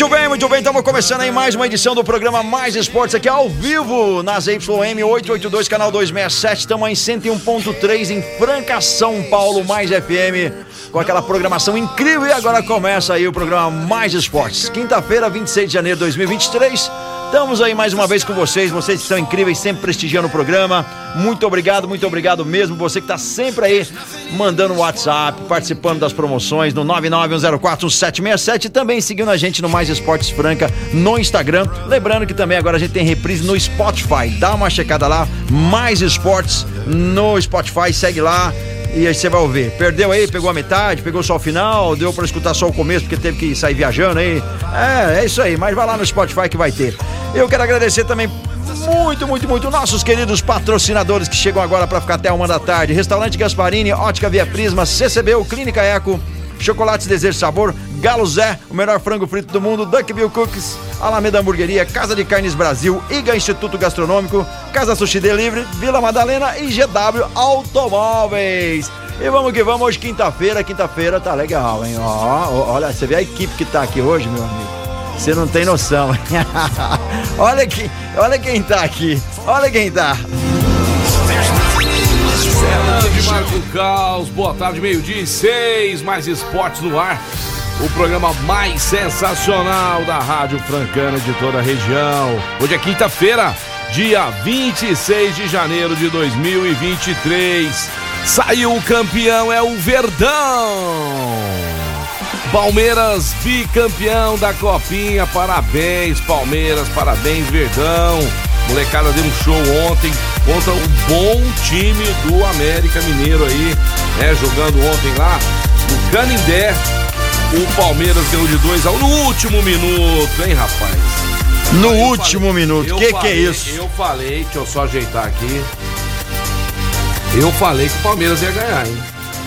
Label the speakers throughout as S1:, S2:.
S1: Muito bem, muito bem. Estamos começando aí mais uma edição do programa Mais Esportes aqui ao vivo na ZYM 882, canal 267. Estamos em 101.3 em Franca, São Paulo, Mais FM, com aquela programação incrível. E agora começa aí o programa Mais Esportes. Quinta-feira, 26 de janeiro de 2023. Estamos aí mais uma vez com vocês, vocês que são incríveis, sempre prestigiando o programa. Muito obrigado, muito obrigado mesmo. Você que está sempre aí mandando WhatsApp, participando das promoções no 991041767 e também seguindo a gente no Mais Esportes Franca no Instagram. Lembrando que também agora a gente tem reprise no Spotify. Dá uma checada lá, Mais Esportes no Spotify, segue lá. E aí você vai ouvir. Perdeu aí, pegou a metade, pegou só o final, deu pra escutar só o começo porque teve que sair viajando aí. É, é isso aí, mas vai lá no Spotify que vai ter. Eu quero agradecer também muito, muito, muito nossos queridos patrocinadores que chegam agora para ficar até uma da tarde. Restaurante Gasparini, Ótica Via Prisma, CCBU, Clínica Eco, Chocolates Desejo Sabor, Galo Zé, o melhor frango frito do mundo, Duckville Cookies, Alameda Hamburgueria, Casa de Carnes Brasil, IGA Instituto Gastronômico, Casa Sushi Delivery, Vila Madalena e GW Automóveis. E vamos que vamos, hoje quinta-feira, quinta-feira tá legal, hein? Ó, olha, você vê a equipe que tá aqui hoje, meu amigo. Você não tem noção. olha, que, olha quem tá aqui. Olha quem tá.
S2: Grande Marco Caos, boa tarde, meio-dia e seis, mais esportes no ar. O programa mais sensacional da Rádio Francana de toda a região. Hoje é quinta-feira, dia 26 de janeiro de 2023. Saiu o campeão, é o Verdão. Palmeiras bicampeão da Copinha, parabéns Palmeiras, parabéns Verdão. Molecada deu um show ontem contra um bom time do América Mineiro aí, né? Jogando ontem lá no Canindé. O Palmeiras ganhou de 2 a 1 um no último minuto, hein, rapaz?
S1: No
S2: Eu
S1: último
S2: falei-
S1: minuto.
S2: eu
S1: Que que é isso?
S2: Eu falei, deixa eu só ajeitar aqui. Eu falei que o Palmeiras ia ganhar, hein?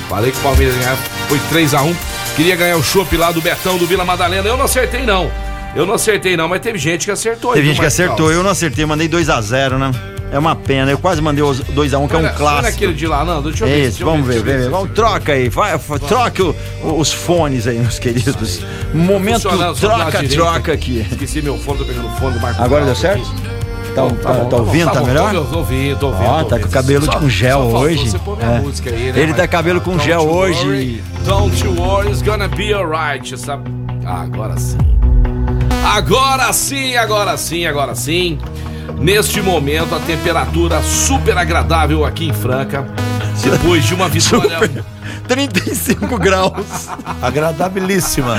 S2: Falei que o Palmeiras ia ganhar. Foi 3x1. Queria ganhar o chopp lá do Betão do Vila Madalena. Eu não acertei, não. Eu não acertei, não, mas teve gente que acertou.
S1: Teve gente que acertou, eu não acertei, mandei 2x0, né? É uma pena, eu quase mandei os 2x1, que é um
S2: Olha- olha
S1: clássico.
S2: aquele de lá, não. Deixa eu ver.
S1: Isso, vamos ver, vem, vem, vamos, troca aí, vai, troque o- os fones aí, meus queridos. Momento
S2: Funcionando só do lado
S1: troca,
S2: direito.
S1: troca aqui.
S2: Esqueci meu fone, tô pegando o fone do Marcos.
S1: Agora deu certo? Tá, tá,
S2: bom,
S1: tá
S2: bom,
S1: ouvindo, tá
S2: bom,
S1: melhor?
S2: Tô, ouvindo, tô ouvindo.
S1: Ó,
S2: tô
S1: tá com o cabelo
S2: Só-
S1: com gel hoje. É.
S2: música aí, né,
S1: Ele tá cabelo com
S2: Don't
S1: gel hoje.
S2: worry, Don't you worry, it's gonna be alright. Sabe? Ah, agora sim. Agora sim, agora sim, agora sim. Neste momento, a temperatura super agradável aqui em Franca. Depois de uma vitória.
S1: 35 graus.
S3: Agradabilíssima.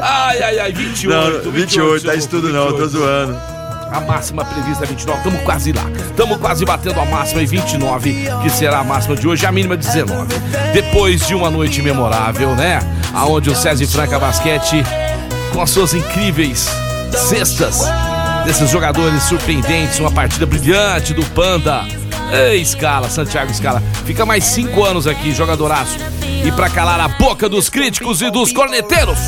S2: Ai, ai, ai, 28.
S1: Não, 28, tá
S2: seu
S1: isso tudo não, tô
S2: 28.
S1: zoando.
S2: A máxima prevista é 29, estamos quase lá. Estamos quase batendo a máxima em 29, que será a máxima de hoje, a mínima 19. Depois de uma noite memorável, né? Aonde o César Franca Basquete, com as suas incríveis cestas, desses jogadores surpreendentes, uma partida brilhante do Panda. Ei, Scala, Santiago Scala. Fica mais cinco anos aqui, jogadoraço. E pra calar a boca dos críticos e dos corneteiros.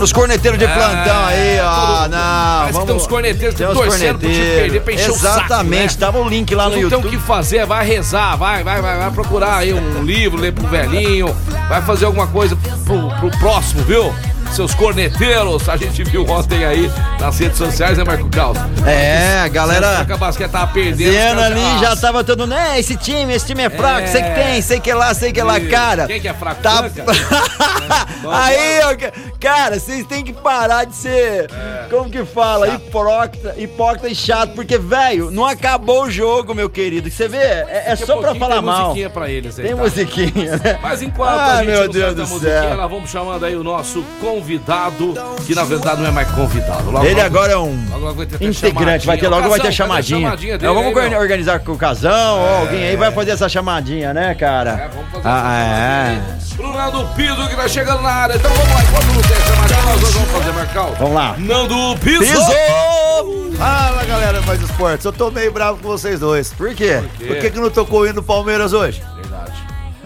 S1: Os corneteiros de plantão aí, ó.
S2: todo-
S1: Não,
S2: parece que
S1: vamos.
S2: tem uns corneteiros que torcendo pro time perder pra encher o saco,
S1: Exatamente,
S2: né?
S1: tava o link lá no
S2: Não tem o
S1: YouTube.
S2: que fazer, vai rezar, vai, vai, vai, vai procurar aí um livro, ler pro velhinho, vai fazer alguma coisa pro, pro próximo, viu? Seus corneteiros, a gente viu ontem aí nas redes sociais, né, Marco Caos?
S1: É, a galera.
S2: Que a basquete tava perdendo. caras-
S1: ali, já tava todo né? Esse time, esse time é fraco, sei que tem, sei que lá, sei que lá, cara.
S2: Quem que é fraco?
S1: Tá...
S2: Franca?
S1: Aí, cara, vocês têm que parar de ser, como que fala, hipócrita, hipócrita e chato, porque, velho, não acabou o jogo, meu querido. Você vê, é, é só pra falar
S2: tem
S1: mal.
S2: musiquinha pra eles aí,
S1: Tem
S2: tá?
S1: musiquinha, né?
S2: Mas enquanto
S1: Ah,
S2: a gente
S1: meu Deus do
S2: a musiquinha,
S1: céu.
S2: nós vamos chamando aí o nosso convidado, que na verdade não é mais convidado. Logo,
S1: Ele agora é um integrante, vai ter logo vai ter
S2: Casão,
S1: chamadinha.
S2: chamadinha
S1: É,
S2: dele
S1: vamos
S2: aí,
S1: organizar com o Casão, ó, alguém aí vai fazer essa chamadinha, né, cara?
S2: É, vamos fazer
S1: Ah,
S2: essa chamadinha. Pro Nando Piso que tá chegando na área. Então vamos lá, enquanto não tem chamadinha, nós vamos fazer, Marcal.
S1: Vamos lá.
S2: Nando Piso!
S1: Pisou!
S3: Fala galera, mais esportes. Eu tô meio bravo com vocês dois.
S1: Por quê?
S3: Por que, que não tocou o hino do Palmeiras hoje?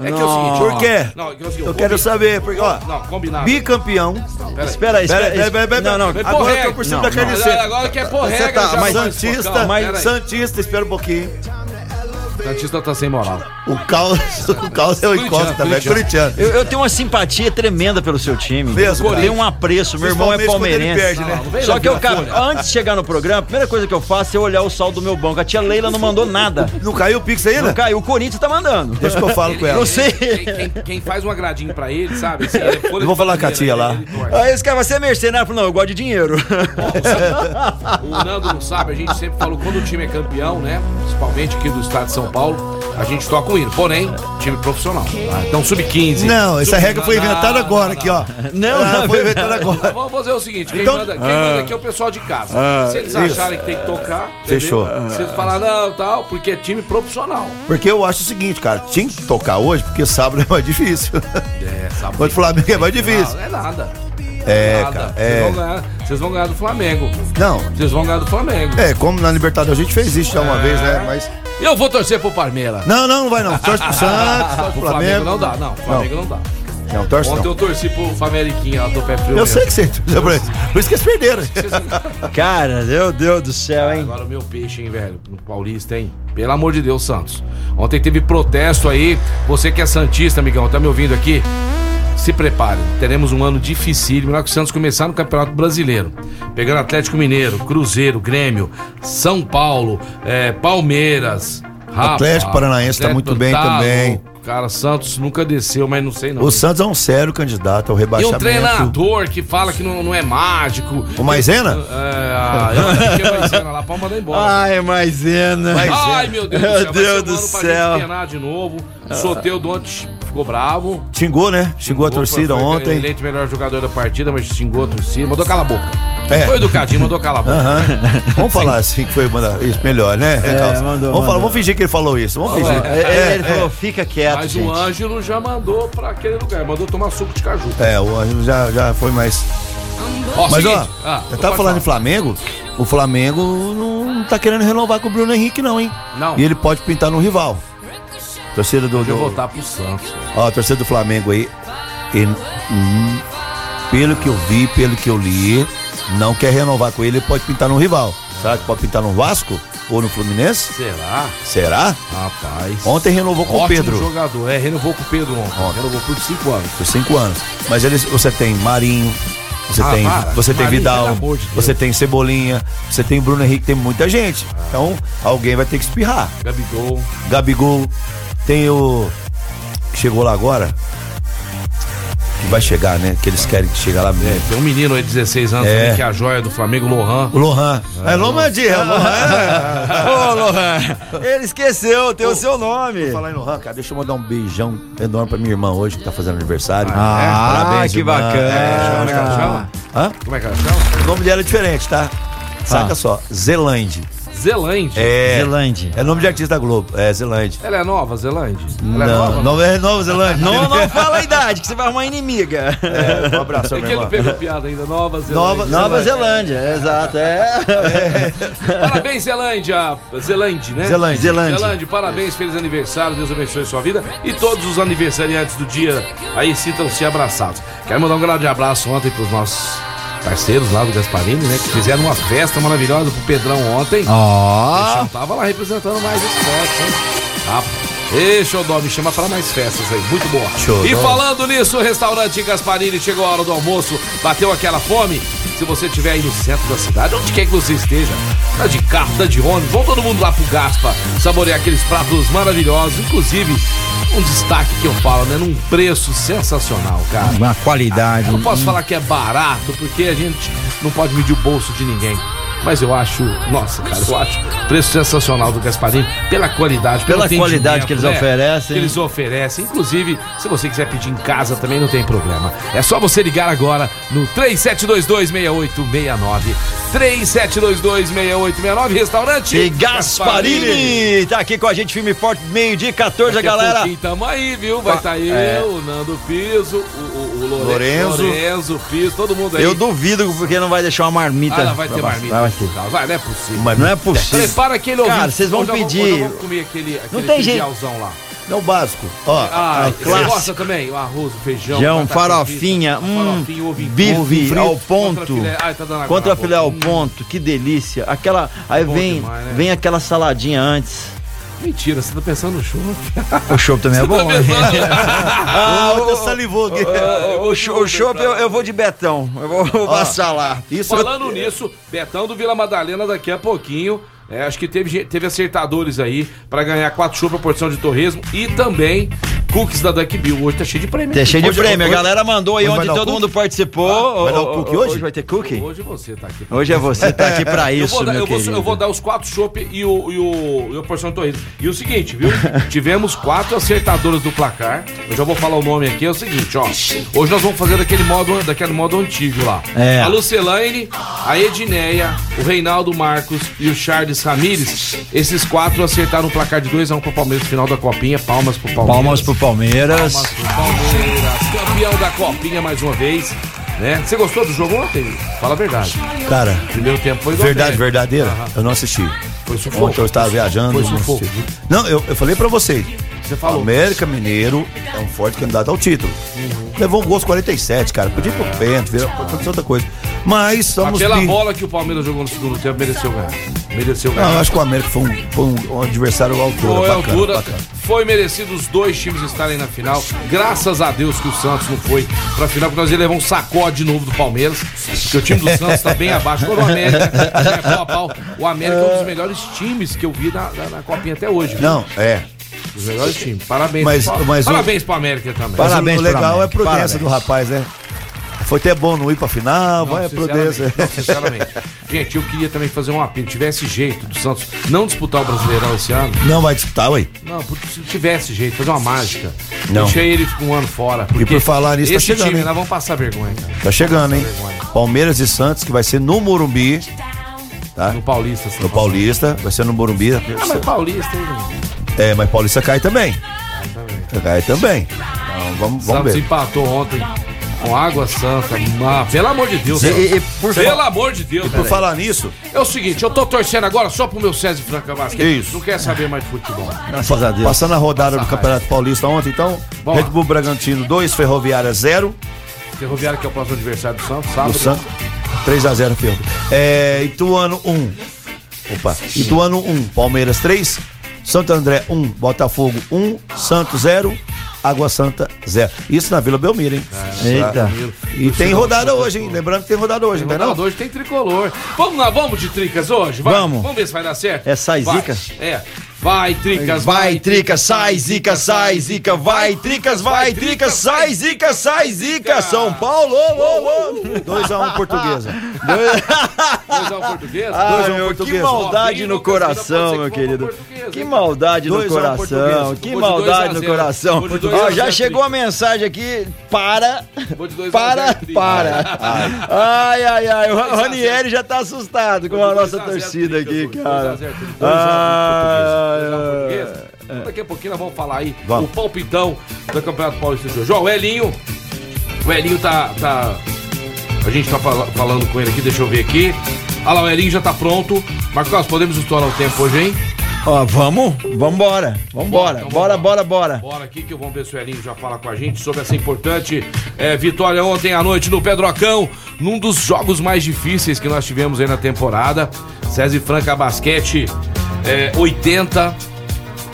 S2: É que é o seguinte,
S3: Por quê?
S2: Não, é que é o seguinte,
S3: Eu quero saber, porque, ó,
S2: Não, combinado.
S3: bicampeão.
S2: Não, pera aí.
S1: Espera aí,
S3: Pera,
S1: espera
S3: pera, pera,
S1: Não, não.
S3: Agora eu tô por cima
S1: Não,
S3: da
S1: não.
S3: carne
S2: Agora-
S3: seca.
S2: Agora quer pôr
S1: Você
S2: regra,
S1: tá-
S2: já
S1: mas
S3: Santista,
S2: aí.
S3: Santista, espera um pouquinho.
S2: Santista tá sem moral.
S3: O caos, o caos é o encosto também, é
S2: Corintiano.
S1: Eu, eu tenho uma simpatia tremenda pelo seu time.
S3: Mesmo,
S1: Eu tenho um apreço. Meu irmão é
S3: ele
S1: palmeirense.
S3: perde, né?
S2: Não, não vem
S1: Só que eu, cara, antes de chegar no programa, a primeira coisa que eu faço é olhar o saldo do meu banco. A tia Leila não mandou nada.
S3: Não caiu o Pix ainda?
S1: Não caiu. O Corinthians tá mandando.
S3: Deixa que eu falo com ela.
S1: Não sei.
S2: Quem, quem- quem faz um agradinho pra ele, sabe? Assim, é
S3: Eu vou falar com a tia lá.
S2: ele torce.
S1: Aí esse cara, você é mercenário? Eu falo, não, eu gosto de dinheiro.
S2: O Nando não sabe, a gente sempre falou quando o time é campeão, né? Principalmente aqui do estado de São Paulo, a gente toca o hino. Porém, time profissional. tá? Então, sub-15.
S3: Não, essa
S2: sub-
S3: regra foi
S2: não,
S3: inventada
S2: não,
S3: agora
S2: não,
S3: aqui, ó.
S1: Não,
S3: Ah,
S1: não,
S3: foi inventada
S2: Então,
S3: agora.
S2: Vamos fazer o seguinte: quem,
S3: Então-
S2: manda, quem manda aqui é o pessoal de casa. Se eles acharem que tem que tocar?
S3: Fechou.
S2: Se eles falarem não, tal, porque é time profissional.
S3: Porque eu acho o seguinte, cara, tinha que tocar hoje, porque sábado é mais difícil.
S2: É, sabe?
S3: Contra o Flamengo é mais difícil.
S2: Não, não é nada.
S3: É,
S2: nada.
S3: cara,
S2: Vocês,
S3: é.
S2: vão ganhar, vocês vão ganhar do Flamengo.
S3: Não,
S2: Vocês vão ganhar do Flamengo.
S3: é, como na Libertadores a gente fez isso já uma vez, né? Mas.
S2: Eu vou torcer pro Palmeiras.
S3: Não, não, não vai não. Torce pro Santos, torce pro
S2: Flamengo
S3: Flamengo.
S2: não dá, não. Flamengo não, dá.
S3: Não, torce
S2: Ontem
S3: não.
S2: eu torci pro Fameriquinha lá do pé frio.
S3: Eu sei que você torceu pra eles. Por isso que eles perderam.
S1: Cara, meu Deus do céu, hein?
S2: Agora o meu peixe, hein, velho? No Paulista, hein? Pelo amor de Deus, Santos. Ontem teve protesto aí. Você que é Santista, amigão, tá me ouvindo aqui? Se prepare, teremos um ano dificílimo. Hora que o Santos começar no Campeonato Brasileiro. Pegando Atlético Mineiro, Cruzeiro, Grêmio, São Paulo, é, Palmeiras. Rapaz,
S3: Atlético Paranaense tá muito bem também.
S2: louco. Cara, Santos nunca desceu, mas não sei não.
S3: O Santos é um sério candidato ao
S2: E um
S3: rebaixamento.
S2: treinador que fala que não, não é mágico.
S3: O Maisena?
S2: É, ah, eu acho que é Maisena lá pra mandar embora.
S1: Ai, maisena.
S2: Ai, meu Deus do céu.
S1: Meu
S2: vai
S1: Deus
S2: ser um
S1: do
S2: ano pra
S1: céu.
S2: gente de novo. O Soteudo ontem ficou bravo.
S3: Xingou, né? Xingou a torcida
S2: Foi
S3: ontem.
S2: Eleito melhor jogador da partida, mas xingou a torcida. Mandou cala a boca.
S3: É.
S2: Foi educadinho, mandou cala a boca.
S3: Aham. Vamos falar assim que foi manda- isso melhor, né? Carlos?
S1: mandou,
S3: vamos,
S1: mandou.
S3: falar, vamos fingir que ele falou isso. Vamos fingir.
S1: É,
S3: É,
S1: ele falou, fica quieto,
S2: Mas
S1: gente.
S2: o Ângelo já mandou pra aquele lugar. Mandou tomar suco de caju.
S3: é, o Ângelo já, já foi mais.
S2: Ó,
S3: Mas
S2: seguinte,
S3: ó,
S2: ah,
S3: eu tava falando em
S2: falar.
S3: Flamengo. O Flamengo não tá querendo renovar com o Bruno Henrique, não, hein?
S2: Não.
S3: E ele pode pintar no rival. Torcida do.
S2: Deixa eu voltar pro Santos.
S3: ó, a torcida do Flamengo aí. ele, hum, pelo que eu vi, pelo que eu li, não quer renovar com ele, ele pode pintar no rival. Será que pode pintar no Vasco? Ou no Fluminense?
S2: Será?
S3: Será?
S2: Rapaz.
S3: Ontem renovou com o Pedro.
S2: jogador. É, renovou com o Pedro ontem.
S3: Ontem.
S2: Renovou por cinco anos.
S3: por cinco anos. Mas eles, você tem Marinho, você
S2: Ah,
S3: tem,
S2: para.
S3: você tem
S2: Marinho,
S3: Vidal,
S2: pelo amor de
S3: você tem Cebolinha, você tem Bruno Henrique, tem muita gente. Então, alguém vai ter que espirrar.
S2: Gabigol.
S3: Gabigol, tem o. chegou lá agora. Que vai chegar, né? Que eles querem que chegue lá
S2: É,
S3: mesmo.
S2: tem um menino aí de 16 anos
S3: É.
S2: também, que é a joia do Flamengo, Lohan.
S3: O Lohan. É Lohan de é Lohan.
S1: Ô, Lohan, ele esqueceu, tem o seu nome.
S3: Falar em Lohan, cara, deixa eu mandar um beijão enorme pra minha irmã hoje, que tá fazendo aniversário.
S1: Ah,
S3: Parabéns,
S1: que
S3: irmã.
S1: bacana.
S2: Como é que ela chama?
S3: Hã?
S2: Como é que ela chama?
S3: O nome dela é diferente, tá? Saca
S1: Ah.
S3: só, Zelande.
S2: Zelândia.
S3: É.
S1: Zelândia.
S3: É nome de artista da Globo, é Zelande.
S2: Ela é nova, Zelândia? Ela é
S3: Não,
S2: nova?
S3: não é Nova Zelândia.
S1: Não, não fala a idade, que você vai arrumar inimiga.
S3: É, um abraço,
S2: É
S3: minha
S2: que ele
S3: irmã.
S2: pegou piada ainda, Nova Zelândia.
S3: Nova-
S1: Nova Zelândia, exato. É.
S2: Parabéns, Zelândia. Zelândia, né?
S3: Zelândia.
S1: Zelândia.
S2: Zelândia, parabéns, feliz aniversário, Deus abençoe sua vida. E todos os aniversariantes do dia aí sintam-se abraçados. Quero mandar um grande abraço ontem pros nossos parceiros lá do Gasparini, né? Que fizeram uma festa maravilhosa pro Pedrão ontem.
S1: Ó.
S2: Eu tava lá representando mais esporte, hein? Ah, Ei, Xodó, me chama para mais festas aí, muito boa.
S3: Xodó.
S2: E falando nisso, o restaurante Gasparini chegou a hora do almoço, bateu aquela fome. Se você estiver aí no centro da cidade, onde quer que você esteja, tá de carro, tá de ônibus, vão todo mundo lá pro Gaspa, saborear aqueles pratos maravilhosos, inclusive um destaque que eu falo, né? Num preço sensacional, cara.
S1: Uma qualidade.
S2: Eu não posso falar que é barato, porque a gente não pode medir o bolso de ninguém. Mas eu acho, nossa, cara, eu acho preço sensacional do Gasparini, pela qualidade, pelo
S1: Pela qualidade que eles
S2: né?
S1: oferecem.
S2: Que eles oferecem. Inclusive, se você quiser pedir em casa também não tem problema. É só você ligar agora no 37226869. 37226869, restaurante
S1: E Gasparini tá aqui com a gente, filme forte, meio-dia 14,
S2: Daqui a
S1: galera.
S2: pouquinho Tamo aí, viu? Vai estar eu,
S1: É.
S2: o Nando Piso, o, o, o Lore-
S3: Lorenzo.
S2: Lorenzo Piso, todo mundo aí.
S1: Eu duvido porque não vai deixar uma marmita.
S2: Ah, não, vai ter marmita.
S1: Vai
S2: Vai, não é possível.
S3: Mas
S1: Não é possível.
S2: Prepara aquele
S1: Cara,
S2: ovinho.
S1: vocês vão pedir-
S2: vamos comer aquele, aquele
S1: tem jeito.
S2: lá.
S3: é o básico. Ó,
S2: Ah,
S1: é
S2: você
S1: clássico.
S2: gosta também? O arroz, o feijão.
S1: Feijão, farofinha,
S2: frita,
S1: hum,
S2: farofinha, ovo
S1: bife
S2: ovo frito,
S1: ao
S2: contra
S1: ponto.
S2: filé- Ai, tá
S1: Contra filé ao
S2: boca.
S1: ponto, que delícia. Aquela. Aí
S2: Bom
S1: vem,
S2: demais, né?
S1: vem aquela saladinha antes.
S2: Mentira, você tá pensando no show.
S1: O chopp também é bom.
S2: Tá pensando-
S1: ah, o,
S3: salivou aqui.
S1: o, chopp eu, eu vou de Betão. Eu vou, vou passar lá.
S3: Isso
S2: Falando nisso, Betão do Vila Madalena daqui a pouquinho. é, acho que teve, teve acertadores aí pra ganhar quatro chopp a porção de torresmo e também cookies da Duck Bill. Hoje tá cheio de prêmio.
S1: Tá cheio de
S3: Hoje-
S1: prêmio.
S3: hoje-
S1: A galera mandou aí
S3: hoje
S1: onde
S3: o
S1: todo
S3: cookie?
S1: mundo participou.
S3: vai dar o cookie
S1: ô,
S3: hoje?
S1: vai ter cookie?
S2: Hoje você tá aqui.
S1: Hoje é você tá aqui pra isso,
S2: vou, dar,
S1: meu
S2: eu, vou,
S1: querido.
S2: eu vou dar os quatro chopp e, o, e, o, e a porção de torresmo. E o seguinte, viu? Tivemos quatro acertadoras do placar. Eu já vou falar o nome aqui. É o seguinte, ó. Hoje nós vamos fazer daquele modo, daquele modo antigo lá.
S1: É.
S2: A Lucelaine, a Edneia, o Reinaldo Marcos e o Charles Ramires. Esses quatro acertaram o placar de 2x1 pro Palmeiras no final da Copinha. Palmas pro Palmeiras.
S1: Palmas pro Palmeiras.
S2: Palmas pro Palmeiras. Campeão da Copinha mais uma vez. Né? Você gostou do jogo ontem? Fala a verdade.
S3: Cara,
S2: Primeiro tempo foi
S3: verdade
S2: doméstic.
S3: verdadeira,
S2: Aham.
S3: eu não assisti.
S2: Foi sufoco.
S3: Ontem eu estava viajando.
S2: Foi
S3: não
S2: sufoco.
S3: assisti. Não, eu, eu falei pra vocês.
S2: Você falou.
S3: América Mineiro é um forte candidato ao título.
S2: Uhum.
S3: Levou um gol aos 47, cara. Podia ir pro pênalti, virar- pode outra coisa. Mas somos.
S2: pela
S3: bi-
S2: bola que o Palmeiras jogou no segundo tempo, mereceu ganhar. Mereceu ganhar.
S3: Não, acho que o América foi um, foi um- adversário à altura.
S2: Foi
S3: bacana,
S2: altura,
S3: bacana.
S2: foi merecido os dois times estarem na final. Graças a Deus que o Santos não foi pra final, porque nós ia levar um sacode de novo do Palmeiras. Porque o time do Santos tá bem abaixo. Agora o América, é pau a pau. O América é um dos melhores times que eu vi na, na, na Copinha até hoje. viu?
S3: Não, é.
S2: Dos melhores times. Parabéns
S3: Mas-
S2: pro,
S3: mas o-
S2: Parabéns pro América também.
S1: Parabéns
S3: o
S1: pro
S3: legal é a prudência do rapaz, né? Foi até bom não ir pra final, vai a prudência.
S2: sinceramente, não, sinceramente. Gente, eu queria também fazer um apelo. Tivesse jeito do Santos não disputar o Brasileirão esse ano.
S3: Não vai disputar, ué.
S2: Não, porque se tivesse jeito, fazer uma mágica.
S3: Não.
S2: Deixei ele um ano fora. Porque
S3: por falar nisso, tá chegando,
S2: time,
S3: hein?
S2: nós vamos passar vergonha, cara.
S3: Tá chegando, hein?
S2: vergonha.
S3: Palmeiras e Santos, que vai ser no Morumbi. Tá?
S2: No Paulista. você
S3: No. Paulista, vai ser no Morumbi.
S2: Ah, mas Paulista, hein?
S3: É, mas Paulista cai também.
S2: também.
S3: Cai também. Então, vamos, vamos
S2: Santos
S3: ver.
S2: empatou ontem com Água Santa. Ah, pelo amor de Deus.
S1: E- e- e por
S2: pelo
S1: fa-
S2: amor de Deus.
S3: Por falar nisso,
S2: É o seguinte, eu tô torcendo agora só pro meu César Franca Basquete.
S3: Isso.
S2: Não quer saber mais de futebol.
S1: Graças a Deus.
S3: passando a rodada do Campeonato Paulista ontem, então,
S2: Bom.
S3: Red Bull Bragantino 2, Ferroviária 0,
S2: Ferroviário que é o próximo adversário do Santos, sábado.
S3: do Santos 3x0 Ferro. É, Ituano 1. Opa, Ituano 1, Palmeiras 3, Santo André 1, Botafogo 1, Santos 0, Água Santa 0. Isso na Vila Belmiro, hein?
S1: Eita.
S3: E tem rodada hoje, hein? Lembrando que tem rodada hoje, não é não?
S2: Rodada hoje tem tricolor. Vamos lá, vamos de tricas hoje? Vai.
S1: Vamos.
S2: Vamos ver se vai dar certo.
S1: É sai zica?
S2: É. Vai, tricas,
S1: Vai, trica, sai, zica, sai, zica, vai, tricas, vai, trica, sai, zica, sai, zica, São Paulo! ô, ô, ô.
S3: 2x1 Portuguesa.
S2: Dois ao português.
S1: Ah,
S3: um
S1: meu, que maldade no coração, meu
S2: que
S1: querido. Que maldade no
S3: um
S1: coração, que maldade no coração. Ó, já chegou a mensagem aqui, para, para, para. Ai, ai, ai, o Ranieri já tá assustado com a nossa torcida
S2: Tricas,
S1: aqui, cara.
S2: a português. Então, Daqui a pouquinho nós vamos falar aí
S3: Vamos.
S2: o palpitão do Campeonato Paulista de hoje. Ó, o Elinho. O Elinho tá. tá a gente tá fala- falando com ele aqui, deixa eu ver aqui. Olha lá, o Elinho já tá pronto. Marcos, podemos estourar o tempo hoje, hein?
S1: Ó, vamos, vambora, vambora,
S2: Então,
S1: bora, bora, bora.
S2: Bora aqui que vamos ver se o Elinho já fala com a gente sobre essa importante eh, vitória ontem à noite no Pedrocão, num dos jogos mais difíceis que nós tivemos aí na temporada. César e Franca Basquete eh, 80,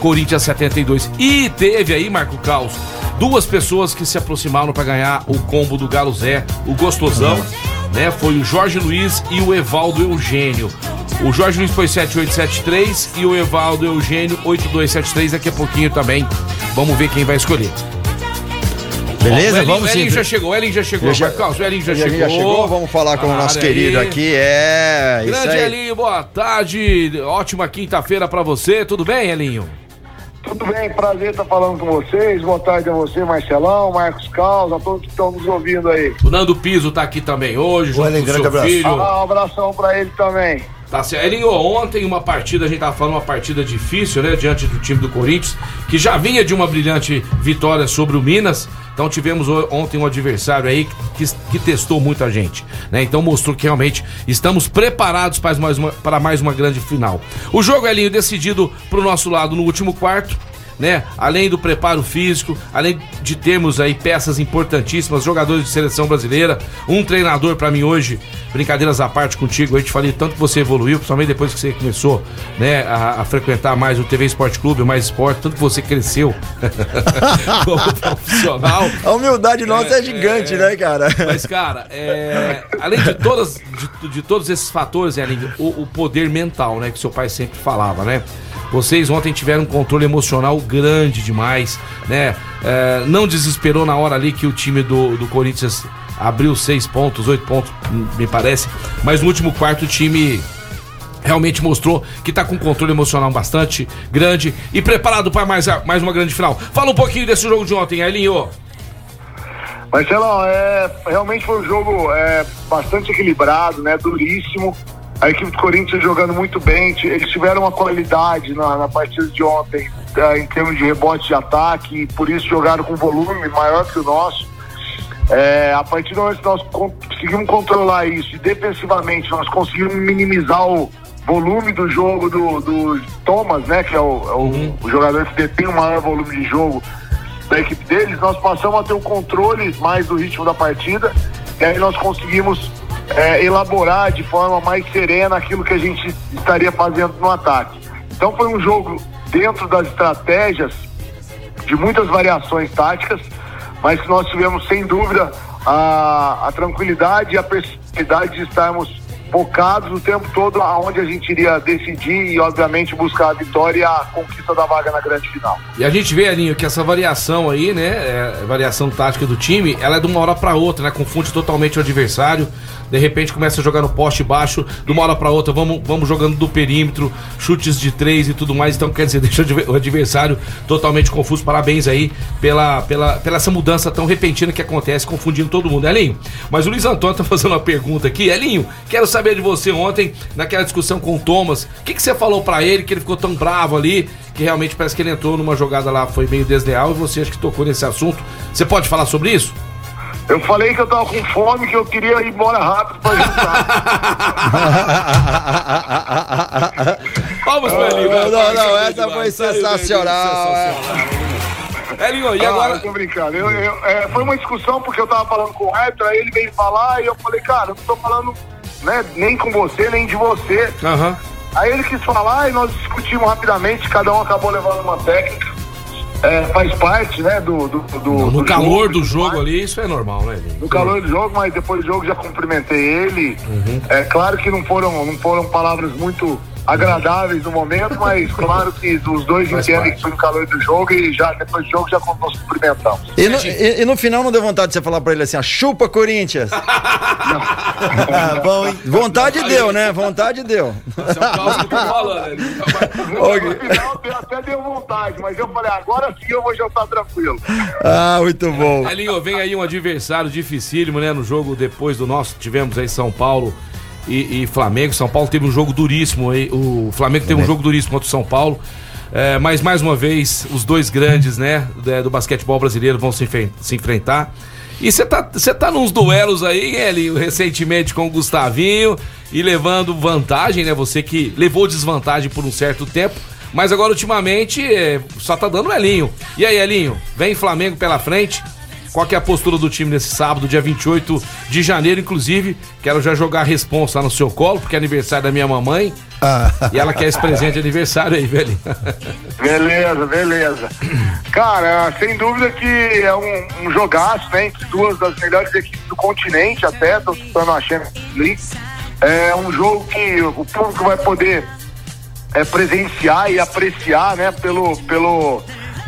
S2: Corinthians 72. E teve aí, Marco Caos, duas pessoas que se aproximaram para ganhar o combo do Galo Zé, o gostosão, né? Foi o Jorge Luiz e o Evaldo Eugênio. O Jorge Luiz foi 7873 e o Evaldo Eugênio 8273. Daqui a pouquinho também. Vamos ver quem vai escolher.
S1: Beleza?
S2: O Elinho,
S1: Vamos
S2: o
S1: sim.
S2: Elinho já chegou, o Elinho já chegou.
S1: Já-
S2: Marcos, o Elinho já chegou.
S1: já chegou? Vamos falar com o nosso querido
S2: aí.
S1: aqui. É. Isso
S2: Grande
S1: aí.
S2: Elinho, boa tarde. Ótima quinta-feira pra você. Tudo bem, Elinho?
S4: Tudo bem, prazer estar falando com vocês. Boa tarde a você, Marcelão, Marcos Caos, a todos que estão nos ouvindo aí.
S2: O Nando Piso tá aqui também hoje, junto
S3: Elinho,
S2: com o
S3: grande
S2: seu
S3: abraço.
S2: filho.
S4: Ah, um abração pra ele também.
S2: Tá certo. Elinho, ontem uma partida, a gente tava falando uma partida difícil, né? Diante do time do Corinthians, que já vinha de uma brilhante vitória sobre o Minas. Então tivemos ontem um adversário aí que, que testou muita gente, né? Então mostrou que realmente estamos preparados para mais uma, para mais uma grande final. O jogo, Elinho, decidido pro nosso lado no último quarto. Né? Além do preparo físico, além de termos aí peças importantíssimas, jogadores de seleção brasileira, um treinador pra mim hoje, brincadeiras à parte contigo, eu te falei tanto que você evoluiu, principalmente depois que você começou, né, a, a frequentar mais o TV Esporte Clube, mais esporte, tanto que você cresceu como profissional.
S1: A humildade nossa é, gigante, né, cara?
S2: Mas, cara, é, além de, todas, de, de todos esses fatores, Elinho, o, o poder mental, né? Que seu pai sempre falava, né? Vocês ontem tiveram um controle emocional grande demais, né? É, não desesperou na hora ali que o time do, do Corinthians abriu seis pontos, oito pontos, me parece. Mas no último quarto o time realmente mostrou que tá com um controle emocional bastante grande e preparado para mais, mais uma grande final. Fala um pouquinho desse jogo de ontem, Elinho.
S4: Marcelão, é, realmente foi um jogo é, bastante equilibrado, né? Duríssimo. A equipe do Corinthians jogando muito bem. Eles tiveram uma qualidade na, na partida de ontem é, em termos de rebote de ataque, e por isso jogaram com volume maior que o nosso. É, a partir do momento que nós con- conseguimos controlar isso e defensivamente nós conseguimos minimizar o volume do jogo do, do Thomas, né? Que é o, é o- o jogador que detém o maior volume de jogo da equipe deles, nós passamos a ter o controle mais do ritmo da partida e aí nós conseguimos é, elaborar de forma mais serena aquilo que a gente estaria fazendo no ataque. Então foi um jogo dentro das estratégias de muitas variações táticas, mas que nós tivemos sem dúvida a, a tranquilidade e a perspectividade de estarmos focados o tempo todo aonde a gente iria decidir e obviamente buscar a vitória e a conquista da vaga na grande final.
S2: E a gente vê, Aninho, que essa variação aí, né? é, variação tática do time, ela é de uma hora pra outra, né? Confunde totalmente o adversário. De repente começa a jogar no poste baixo, de uma hora pra outra, vamos, vamos jogando do perímetro, chutes de três e tudo mais. Então, quer dizer, deixa o adver- o adversário totalmente confuso. Parabéns aí pela, pela, pela essa mudança tão repentina que acontece, confundindo todo mundo. Elinho, mas o Luiz Antônio tá fazendo uma pergunta aqui. Elinho, quero saber de você ontem, naquela discussão com o Thomas, o que, que você falou pra ele que ele ficou tão bravo ali, que realmente parece que ele entrou numa jogada lá, foi meio desleal, e você acha que tocou nesse assunto. Você pode falar sobre isso?
S4: Eu falei que eu tava com fome, que eu queria ir embora rápido pra jantar.
S2: Pra Elinho.
S1: Não,
S2: vai,
S1: não, não, essa foi
S2: bem,
S1: sensacional, é.
S2: Elinho, e
S4: Ah,
S2: agora...
S4: eu tô brincando. Eu- eu- é, foi uma discussão porque eu tava falando com o árbitro, aí ele veio falar e eu falei, cara, eu não tô falando né, nem com você, nem de você.
S2: Aham.
S4: Aí ele quis falar e nós discutimos rapidamente, cada um acabou levando uma técnica. É, faz parte, né, do. do, do
S2: No
S4: do
S2: calor
S4: jogo,
S2: do jogo ali, isso é normal, né, Elinho?
S4: No calor do jogo, mas depois do jogo já cumprimentei ele.
S2: Uhum.
S4: É claro que não foram, não foram palavras muito agradáveis no momento, mas claro que os dois
S2: Faz
S4: entendem
S2: parte.
S4: que foi no calor do jogo e já depois do jogo já nós cumprimentamos.
S1: E no, e- e no final não deu vontade de você falar pra ele assim, ó, chupa Corinthians.
S3: Ah, bom, hein?
S1: Vontade deu, né? Vontade deu.
S2: Esse é o caos que eu tô falando.
S4: No final até deu vontade, mas eu falei, agora sim eu vou jantar tranquilo.
S1: Ah, muito bom.
S2: Elinho, vem aí um adversário dificílimo, né? No jogo depois do nosso, tivemos aí São Paulo e, e Flamengo. São Paulo teve um jogo duríssimo aí. O Flamengo teve um jogo duríssimo contra o São Paulo. É, mas mais uma vez, os dois grandes, né, do, do basquetebol brasileiro vão se, se enfrentar. E você tá, tá nos duelos aí, Elinho, recentemente com o Gustavinho e levando vantagem, né? Você que levou desvantagem por um certo tempo. Mas agora, ultimamente, é, só tá dando o Elinho. E aí, Elinho, vem Flamengo pela frente. Qual que é a postura do time nesse sábado, dia 28 de janeiro, inclusive? Quero já jogar a responsa lá no seu colo, porque é aniversário da minha mamãe. E ela quer esse presente de aniversário aí, velho.
S4: Beleza, beleza. Cara, sem dúvida que é um, um jogaço, né? Entre duas das melhores equipes do continente, até, tô disputando a Champions League. É um jogo que o público vai poder é, presenciar e apreciar, né? Pelo, pelo,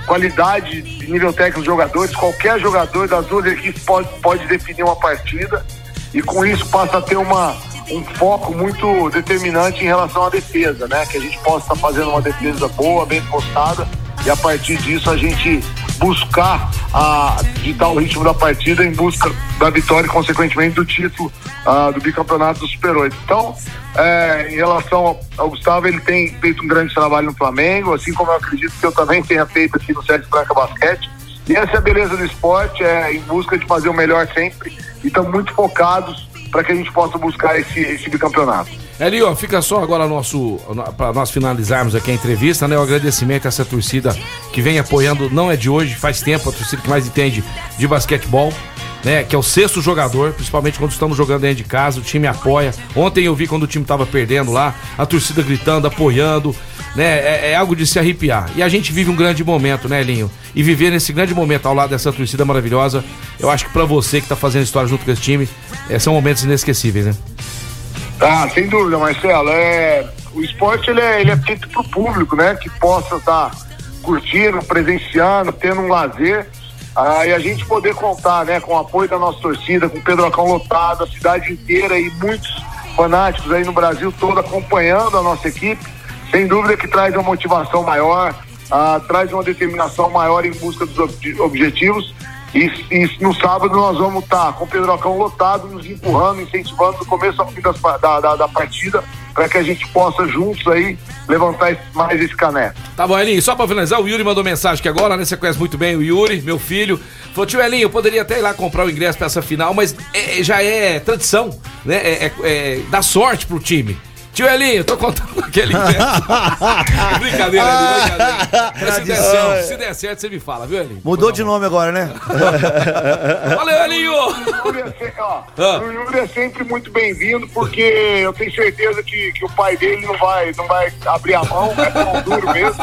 S4: qualidade de nível técnico dos jogadores, qualquer jogador das duas equipes pode, pode definir uma partida e com isso passa a ter uma, um foco muito determinante em relação à defesa, né? Que a gente possa estar fazendo uma defesa boa, bem postada e a partir disso a gente buscar a digitar o ritmo da partida em busca da vitória e consequentemente do título uh, do bicampeonato do Super 8. Então, é, em relação ao, ao, Gustavo, ele tem feito um grande trabalho no Flamengo, assim como eu acredito que eu também tenha feito aqui no Sérgio Franca Basquete. E essa é a beleza do esporte, é em busca de fazer o melhor sempre e muito focados para que a gente possa buscar esse, esse bicampeonato.
S2: Elio, fica só agora nosso para nós finalizarmos aqui a entrevista, né? O agradecimento a essa torcida que vem apoiando, não é de hoje, faz tempo, a torcida que mais entende de basquetebol, né? Que é o sexto jogador, principalmente quando estamos jogando dentro de casa, o time apoia. Ontem eu vi quando o time estava perdendo lá, a torcida gritando, apoiando, né? É, é, algo de se arrepiar. E a gente vive um grande momento, né, Elinho? E viver nesse grande momento ao lado dessa torcida maravilhosa, eu acho que para você que tá fazendo história junto com esse time, é, são momentos inesquecíveis, né?
S4: Ah, sem dúvida, Marcelo. É, o esporte ele é, ele é feito pro público, né? Que possa estar tá curtindo, presenciando, tendo um lazer. Ah, e a gente poder contar, né, com o apoio da nossa torcida, com o Pedrocão lotado, a cidade inteira e muitos fanáticos aí no Brasil todo acompanhando a nossa equipe, sem dúvida que traz uma motivação maior, ah, traz uma determinação maior em busca dos ob objetivos e, e, no sábado nós vamos estar tá com o Pedrocão lotado, nos empurrando, incentivando do começo ao fim das, da, da, da, partida, para que a gente possa juntos aí levantar mais esse caneco.
S2: Tá bom, Elinho, só para finalizar, o Yuri mandou mensagem que agora, né? Você conhece muito bem o Yuri, meu filho. Falou, tio Elinho, eu poderia até ir lá comprar o ingresso para essa final, mas é, já é tradição, né? É, é, é, dá sorte pro time. Tio Elinho, tô contando aquele. brincadeira, brincadeira. Se der, certo, se der certo, você me fala, viu, Elinho?
S3: Mudou de nome agora, né?
S2: Valeu, Elinho!
S4: O Yuri é sempre muito bem-vindo, porque eu tenho certeza que, que o pai dele não vai, não vai abrir a mão, é pão duro mesmo.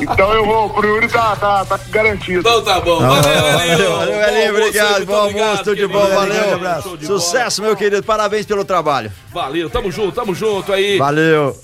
S4: Então eu vou, pro Yuri tá, tá, tá garantido.
S2: Então tá bom. Valeu,
S1: Elinho! Valeu, Elinho, obrigado. Bom almoço, tudo de bom, valeu. Sucesso, meu querido. Parabéns pelo trabalho.
S2: Valeu, tamo junto, tamo junto aí.
S1: Valeu.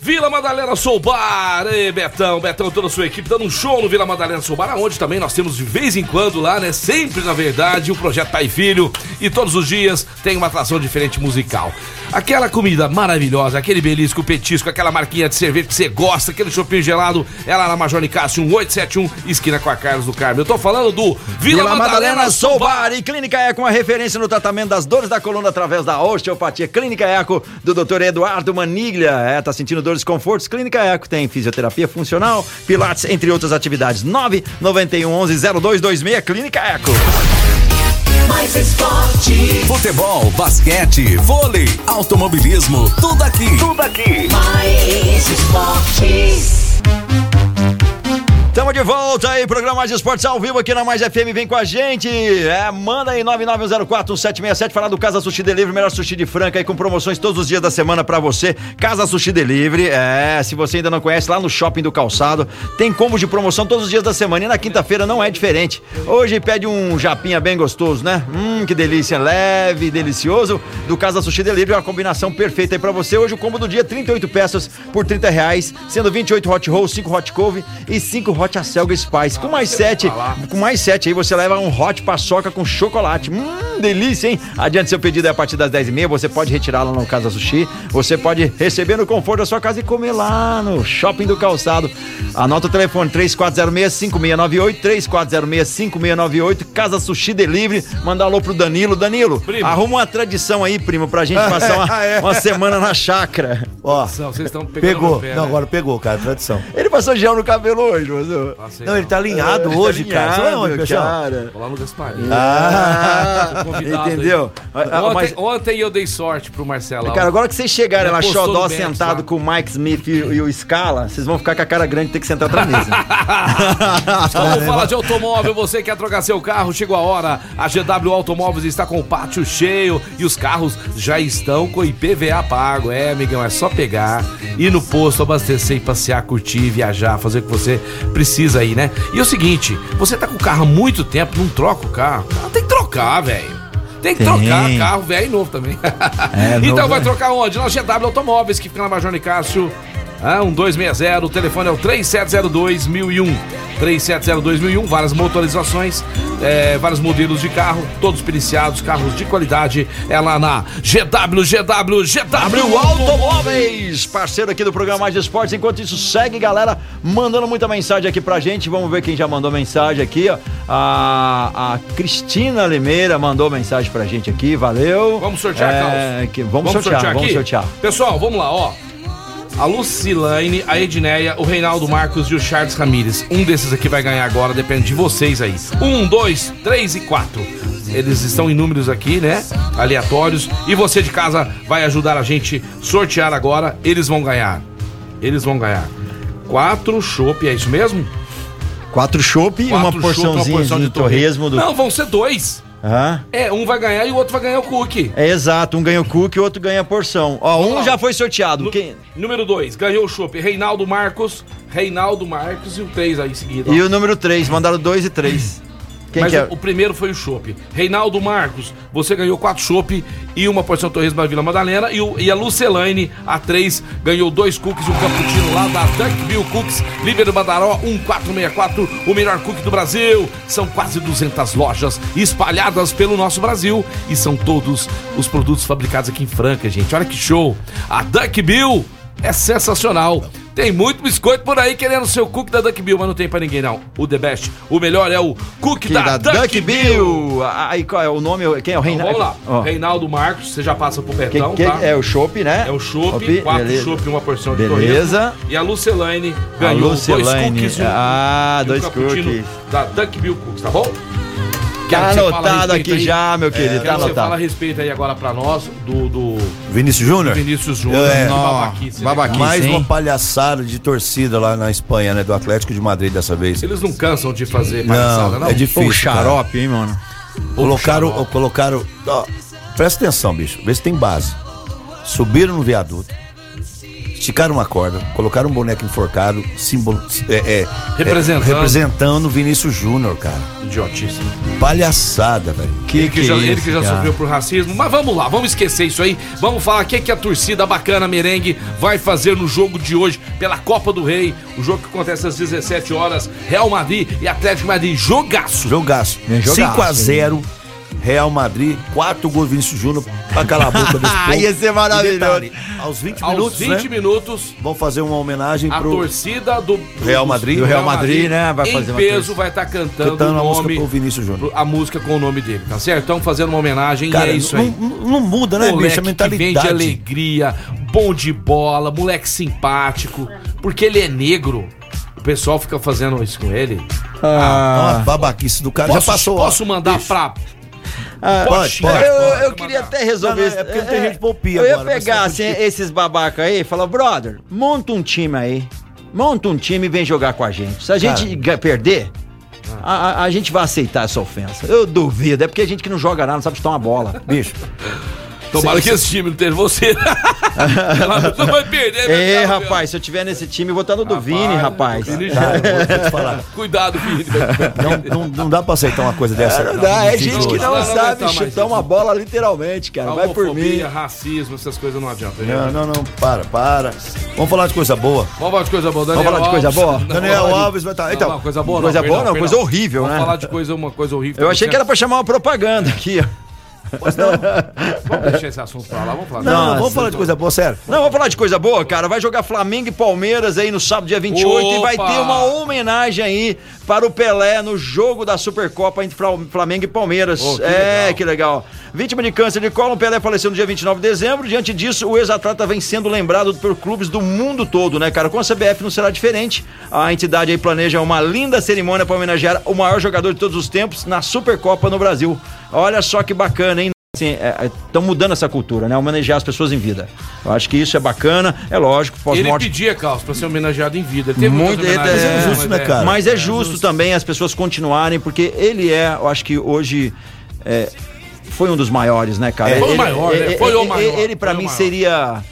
S2: Vila Madalena Soubar, Ei, Betão, Betão e toda a sua equipe dando um show no Vila Madalena Soubar, onde também nós temos de vez em quando lá, né? Sempre, na verdade, o projeto Pai e Filho. E todos os dias tem uma atração diferente musical. Aquela comida maravilhosa, aquele belisco, petisco, aquela marquinha de cerveja que você gosta, aquele chopinho gelado, é lá na Major Nicásio 1871, esquina com a Carlos do Carmo. Eu tô falando do Vila, Vila Madalena, Madalena Soubar.
S1: E Clínica Eco, uma referência no tratamento das dores da coluna através da osteopatia. Clínica Eco, do Dr. Eduardo Maniglia. É, tá sentindo dor dores confortos, Clínica Eco tem fisioterapia funcional, pilates, entre outras atividades. 991 11 0226 Clínica Eco.
S5: Mais esporte.
S6: Futebol, basquete, vôlei, automobilismo, tudo aqui.
S5: Tudo aqui. Mais esportes.
S1: Tamo de volta aí, programa Mais Esportes ao vivo aqui na Mais FM, vem com a gente. É, manda aí 991041767 falar do Casa Sushi Delivery, melhor sushi de Franca aí com promoções todos os dias da semana para você. Casa Sushi Delivery, é, se você ainda não conhece, lá no Shopping do Calçado, tem combos de promoção todos os dias da semana e na quinta-feira não é diferente. Hoje pede um japinha bem gostoso, né? Hum, que delícia, leve, delicioso. Do Casa Sushi Delivery, uma combinação perfeita aí para você. Hoje o combo do dia, 38 peças por 30 reais, sendo 28 hot rolls, 5 hot couve e 5 hot acelga spice. Com mais sete, com mais sete aí você leva um hot paçoca com chocolate. Hum, delícia, hein? Adiante seu pedido é a partir das 10h30. Você pode retirar lá no Casa Sushi. Você pode receber no conforto da sua casa e comer lá no Shopping do Calçado. Anota o telefone 3406-5698, 3406-5698, Casa Sushi Delivery. Manda alô pro Danilo. Danilo, primo. arruma uma tradição aí, primo, pra gente passar uma, é. uma semana na chácara.
S3: Ó, vocês estão pegou. Pé, Não, né? agora pegou, cara, tradição.
S1: Ele passou gel no cabelo hoje,
S3: Passei, não, ele tá alinhado é, hoje, tá cara. Você vai onde? Cara.
S2: Vou lá no Gasparinho.
S1: Ah, entendeu?
S2: Ontem, Mas... ontem eu dei sorte pro Marcelo.
S1: Cara, agora que vocês chegarem lá, Xodó sentado lá. com o Mike Smith e, e, o Scala, vocês vão ficar com a cara grande e ter que sentar pra mesa.
S2: Vamos falar de automóvel. Você quer trocar seu carro? Chegou a hora. A GW Automóveis está com o pátio cheio e os carros já estão com IPVA pago. É, amigão, é só pegar, ir no posto, abastecer e passear, curtir, viajar, fazer o que você precisa aí, né? E é o seguinte, você tá com o carro há muito tempo, não troca o carro. Tem que trocar, velho. Tem que Tem. trocar carro velho e novo também. É, então novo, vai é. trocar onde? Na GW Automóveis, que fica na Major Cássio Ah, um 260, o telefone é o 3702 1001. 3702 1001, várias motorizações, é, vários modelos de carro, todos periciados, carros de qualidade. É lá na GW, GW, GW.
S1: Automóveis, parceiro aqui do programa Mais Esportes. Enquanto isso, segue, galera, mandando muita mensagem aqui pra gente. Vamos ver quem já mandou mensagem aqui, ó. A, a Cristina Limeira mandou mensagem pra gente aqui, valeu.
S2: Vamos sortear,
S1: é, que, vamos, sortear, vamos
S2: aqui?
S1: sortear.
S2: Pessoal, vamos lá, ó. A Lucilane, a Edneia, o Reinaldo Marcos e o Charles Ramírez. Um desses aqui vai ganhar agora, depende de vocês aí. Um, dois, três e quatro. Eles estão em números aqui, né? Aleatórios. E você de casa vai ajudar a gente sortear agora. Eles vão ganhar. Eles vão ganhar. Quatro chopp, é isso mesmo?
S1: Quatro chopp e uma porçãozinha de, torresmo do.
S2: Não, vão ser dois.
S1: Hã?
S2: É, um vai ganhar e o outro vai ganhar o cookie.
S1: É exato, um ganha o cookie e o outro ganha a porção. Ó,
S2: Vamos
S1: um
S2: lá.
S1: já foi sorteado. Quem...
S2: Número 2, ganhou o chopp. Reinaldo Marcos, Reinaldo Marcos e o 3 aí em seguida. ó.
S1: E o número 3, mandaram dois e três. Quem
S2: Mas
S1: que é?
S2: o, o primeiro foi o chopp. Reinaldo Marcos, você ganhou quatro chopp e uma porção de torresmo da Vila Madalena. E, o- e a Lucelaine, a 3, ganhou dois cookies, um cappuccino lá da Duckville Cookies, Líbero Badaró 1464, o melhor cookie do Brasil. São quase 200 lojas espalhadas pelo nosso Brasil e são todos os produtos fabricados aqui em Franca, gente. Olha que show! A Duckville é sensacional. Tem muito biscoito por aí querendo seu cookie da Duck Bill, mas não tem pra ninguém não. O The Best, o melhor é o cookie
S1: Que
S2: da,
S1: da
S2: Duck, Bill.
S1: Bill. Aí qual é o nome? Quem é o
S2: Então,
S1: Reinaldo?
S2: vamos lá.
S1: Ó.
S2: Reinaldo Marcos, você já passa pro
S1: Que,
S2: Betão,
S1: que
S2: tá?
S1: é o chopp, né?
S2: É o chopp, quatro chopp e uma porção de
S1: Beleza.
S2: torresmo. E a Lucelaine
S1: A
S2: ganhou dois
S1: Lucelaine.
S2: cookies e um,
S1: Ah,
S2: um
S1: dois cookies.
S2: da Duck Bill Cookies, tá bom?
S1: Tá anotado aqui
S2: aí-
S1: já, meu querido.
S2: Quero
S1: Tá
S2: você fala a
S1: anotado.
S2: respeito aí agora pra nós do, do
S3: Vinícius Júnior?
S2: Vinícius Júnior.
S3: É.
S1: Nó,
S2: babaquice, né,
S1: babaquice.
S3: Mais
S1: hein?
S3: uma palhaçada de torcida lá na Espanha, né? Do Atlético de Madrid dessa vez.
S2: Eles não cansam de fazer palhaçada,
S3: Não,
S2: não?
S3: é difícil.
S1: Pô, xarope, hein, mano?
S3: Colocaram, colocaram. ó, presta atenção, bicho. Vê se tem base. Subiram no viaduto, esticaram uma corda, colocaram um boneco enforcado, símbolo. É, é,
S2: Representando.
S3: é, representando o Vinícius Júnior, cara.
S2: Idiotíssimo.
S3: Palhaçada, velho.
S1: Que
S2: ele que,
S1: que
S2: já,
S1: é
S2: ele que já
S1: cara?
S2: sofreu por racismo. Mas vamos lá, vamos esquecer isso aí. Vamos falar o que, que a torcida bacana merengue vai fazer no jogo de hoje pela Copa do Rei. O jogo que acontece às 17 horas. Real Madrid e Atlético Madrid. Jogaço.
S3: Jogaço.
S1: É jogaço,
S3: 5x0. Real Madrid, 4 gols Vinícius Júnior pra calar a boca desse povo.
S1: Ia ser maravilhoso.
S3: detalhe, aos 20
S2: Aos
S3: minutos,
S2: 20
S3: né,
S2: minutos,
S3: vão fazer uma homenagem
S2: a
S3: pro
S2: torcida do,
S3: Real Madrid.
S1: Do Real Madrid, né, vai
S2: em
S1: fazer uma
S2: peso vai estar cantando,
S3: cantando
S2: o
S3: a música
S2: nome,
S3: pro Vinícius Júnior.
S2: a música com o nome dele, tá certo? Estão fazendo uma homenagem
S3: Cara,
S2: e é isso
S3: não,
S2: aí.
S3: não- não muda, né,
S2: moleque
S3: bicho? A
S2: que vem de
S3: mentalidade.
S2: alegria, bom de bola, moleque simpático, porque ele é negro. O pessoal fica fazendo isso com ele.
S3: Ah, uma babaquice do cara.
S2: Posso,
S3: Já passou. ó.
S2: posso mandar pra.
S1: Ah,
S3: Pode, pode,
S1: eu,
S2: pode
S1: eu queria até resolver
S3: Não, não,
S1: isso.
S3: é porque tem gente palpia
S1: Eu ia
S3: agora,
S1: pegar
S3: vai
S1: assim, esses babacas aí e falar, brother, monta um time aí. Monta um time e vem jogar com a gente. Se a gente ga- perder, a, a- a gente vai aceitar essa ofensa. Eu duvido. É porque a gente que não joga nada, não sabe chutar uma bola.
S3: Bicho,
S2: Tomara que esse time não tenha você. Não vai perder,
S1: É, rapaz, se eu tiver nesse time, eu vou estar no do Vini, rapaz.
S2: Vini
S3: vou te falar.
S2: Cuidado, Vini.
S3: Não, não, não dá pra aceitar uma coisa dessa.
S1: Não dá, é gente que não
S2: Não, não
S1: sabe chutar uma bola literalmente, cara. Vai por mim.
S2: Racismo, essas coisas não adiantam. gente.
S3: Não, não, não, para, para. Vamos falar de coisa boa.
S2: Vamos falar de coisa boa, Daniel
S1: Vamos falar de coisa boa?
S2: Não,
S3: Daniel
S2: vamos
S3: Alves vai estar.
S2: Não,
S3: Então,
S2: não, coisa boa
S1: coisa
S2: não,
S1: boa
S2: perdão,
S1: não, coisa horrível,
S2: Vamos
S1: né?
S2: falar de coisa, uma coisa horrível.
S1: Eu achei que era pra chamar uma propaganda aqui, ó.
S2: Vamos deixar esse assunto pra lá, vamos falar.
S3: não,
S1: Nossa,
S3: vamos falar de coisa boa, sério.
S1: Não, vamos falar de coisa boa, cara. Vai jogar Flamengo e Palmeiras aí no sábado, dia 28, e vai
S2: Opa!
S1: ter uma homenagem aí para o Pelé no jogo da Supercopa entre Fla- Flamengo e Palmeiras.
S2: Oh, que
S1: é,
S2: legal.
S1: que legal. Vítima de câncer de cólon, Pelé faleceu no dia 29 de dezembro. Diante disso, o ex-atleta vem sendo lembrado por clubes do mundo todo, né, cara? Com a CBF não será diferente. A entidade aí planeja uma linda cerimônia para homenagear o maior jogador de todos os tempos na Supercopa no Brasil. Olha só que bacana, hein? Assim, estão mudando essa cultura, né? Homenagear as pessoas em vida. Eu acho que isso é bacana, é lógico,
S2: Ele
S1: pós-morte.
S2: pedia, Carlos, pra ser homenageado em vida. Ele teve
S1: Muito-
S2: muitas homenagens,
S1: é-
S3: é justo, né,
S2: mas
S3: cara?
S1: Mas é justo também as pessoas continuarem, porque ele é, eu acho que hoje é, foi um dos maiores, né, cara?
S3: É,
S2: foi o
S1: Ele-
S2: maior, né?
S1: ele-
S2: Foi o
S1: ele-
S2: maior,
S1: Ele, pra
S2: foi o
S1: mim,
S2: maior.
S1: seria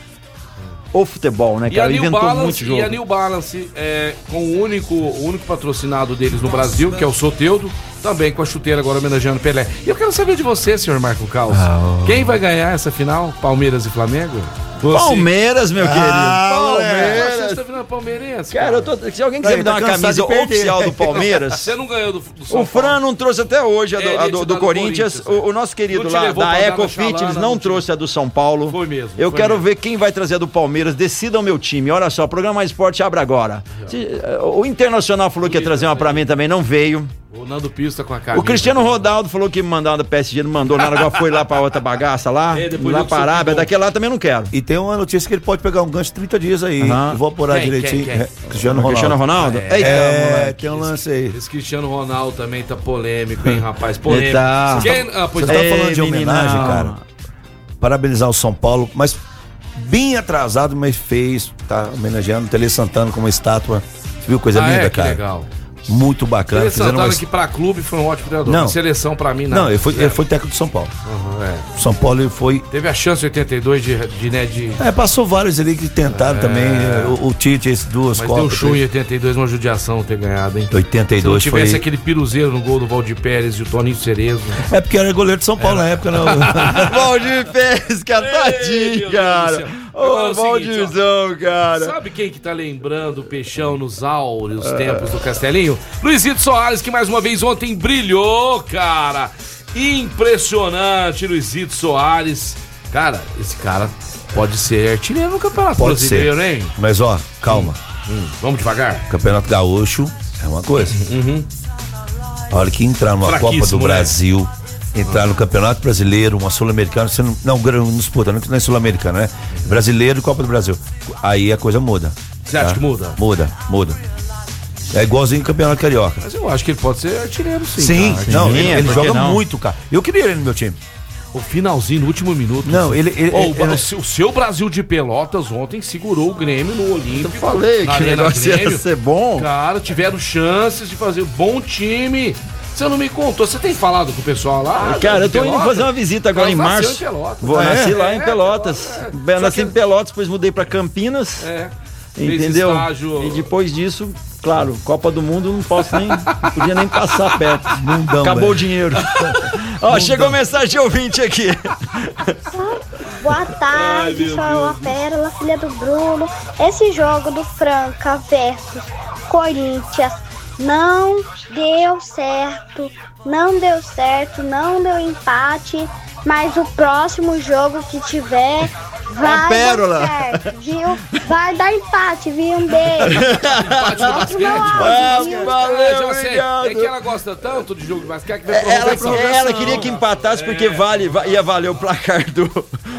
S1: o futebol, né,
S2: E a
S1: cara?
S2: New
S1: Inventou muito
S2: Balance,
S1: jogo.
S2: e a New Balance é, com o único, o único patrocinado deles no Brasil, que é o Soteudo, também com a chuteira agora homenageando Pelé. E eu quero saber de você, senhor Marco Caos.
S1: Ah,
S2: Quem vai ganhar essa final? Palmeiras e Flamengo? Você-
S1: Palmeiras, meu querido.
S3: Ah,
S2: Você
S1: Palmeiras.
S2: está virando palmeirense?
S1: Cara, eu tô, se alguém quiser me dar
S3: tá
S1: uma camisa oficial do Palmeiras,
S2: Você não ganhou do, do São
S1: O Fran
S2: Paulo.
S1: não trouxe até hoje a do,
S2: É,
S1: a do- do Corinthians. O, o nosso querido lá da
S2: pra dar na
S1: Ecofit,
S2: chalana,
S1: eles
S2: não
S1: não
S2: te-
S1: trouxe a do São Paulo.
S2: Foi mesmo,
S1: Eu
S2: foi
S1: quero
S2: mesmo.
S1: ver quem vai trazer a do Palmeiras. Decidam meu time. Olha só, o programa Esporte abre agora. Se- eh, o Internacional falou que ia trazer uma pra mim também, não veio.
S2: O Nando Pista com a camisa.
S1: O Cristiano Ronaldo falou que me mandava da PSG, não mandou nada, agora foi lá pra outra bagaça lá.
S2: É,
S1: lá pra Arábia, daquele lá também não quero.
S3: E tem uma notícia que ele pode pegar um gancho de 30 dias aí.
S1: Aham.
S3: Vou apurar
S2: Quem,
S3: direitinho.
S2: quem, quem?
S3: É, Cristiano Ronaldo.
S1: Cristiano Ronaldo?
S2: É.
S1: Eita,
S3: É,
S1: moleque.
S3: tem um lance aí.
S2: Esse Cristiano Ronaldo também tá polêmico, hein, rapaz? Polêmico.
S1: Tá.
S2: Quem... Ah, pois
S3: Você
S2: tá.
S3: tá
S1: Ei,
S3: falando de homenagem, cara. Parabenizar o São Paulo, mas bem atrasado, mas fez. Tá homenageando o Tele Santana com uma estátua. Você viu coisa
S2: Ah,
S3: linda,
S2: é, que
S3: cara?
S2: legal.
S3: Muito bacana.
S2: Ele
S3: Fizeram
S2: Santana
S3: uma...
S2: que pra clube foi um ótimo treinador.
S3: Não.
S2: Não. Seleção pra mim, não.
S3: Não, ele foi, ele foi técnico do São Paulo.
S2: Uhum, é.
S3: São Paulo ele foi.
S2: Teve a chance em 82 de, de, né, de...
S3: É, passou vários ali que tentaram também. O, o Tite, esses duas
S2: Mas deu
S3: Copas.
S2: show em 82, uma judiação ter ganhado, hein? Se não
S3: 82
S2: tivesse
S3: foi.
S2: aquele piruzeiro no gol do Valdir Pérez e o Toninho Cerezo.
S3: É porque era goleiro de São Paulo na época, né? não.
S1: Valdir Pérez, cara,
S2: Ei,
S1: tadinho,
S2: meu
S1: cara.
S2: É
S1: Ô,
S2: o seguinte, ó.
S1: Valdirzão, cara.
S2: Sabe quem que tá lembrando o Peixão nos áureos tempos do Castelinho? Luizito Soares, que mais uma vez ontem brilhou, cara. Impressionante, Luizito Soares. Cara, esse cara pode ser artilheiro no Campeonato
S3: Pode
S2: Brasileiro,
S3: ser.
S2: hein?
S3: Mas ó, calma.
S2: Hum, vamos devagar?
S3: Campeonato Gaúcho é uma coisa. A hora que entrar numa Copa do
S2: né?
S3: Entrar no Campeonato Brasileiro, uma Sul-Americana, você não, não, não disputa, não é Sul-Americana, né? Brasileiro e Copa do Brasil. Aí a coisa muda.
S2: Você acha que muda?
S3: Muda, muda. É igualzinho o Campeonato Carioca.
S2: Mas eu acho que ele pode ser artilheiro, sim.
S3: Sim,
S2: cara.
S3: não,
S1: Sim,
S3: ele, ele joga
S1: não?
S3: muito, cara. Eu queria ele no meu time.
S2: O finalzinho, no último minuto.
S3: Não, ele- ele-
S2: Ô,
S3: ele-
S2: o, seu- o seu Brasil de Pelotas ontem segurou o Grêmio no Olímpico.
S1: Falei
S2: na
S1: que o negócio ia
S2: Grêmio.
S1: ser bom.
S2: Cara, tiveram chances de fazer um bom time. Você não me contou. Você tem falado com o pessoal lá?
S1: Cara, eu tô indo
S2: Pelotas?
S1: fazer uma visita agora em
S2: Ela
S1: março.
S2: em Pelotas.
S1: Vou
S2: É,
S1: nascer lá
S2: é,
S1: em Pelotas.
S2: é.
S1: Bem,
S2: Só
S1: nasci
S2: que-
S1: em Pelotas, depois mudei pra Campinas.
S2: É.
S1: Entendeu?
S2: estágio-
S1: E depois disso, claro, Copa do Mundo não posso nem. Não podia nem passar perto.
S3: Mundão,
S1: Acabou
S3: velho.
S1: o dinheiro. Ó, chegou mensagem de ouvinte aqui.
S7: Boa tarde, sou a Pérola, filha do Bruno. Esse jogo do Franca versus Corinthians não deu certo, não deu certo, não deu empate, mas o próximo jogo que tiver vai
S1: Pérola.
S7: dar certo, viu? Vai dar empate, viu? Um beijo.
S2: Empate basquete.
S1: Ah,
S7: viu?
S1: valeu,
S2: É, já sei.
S1: obrigado.
S2: É que ela gosta tanto de jogo de basquete que vai
S1: Ela,
S2: prorrogação.
S1: ela queria que empatasse porque vale, va- ia valer o placar do,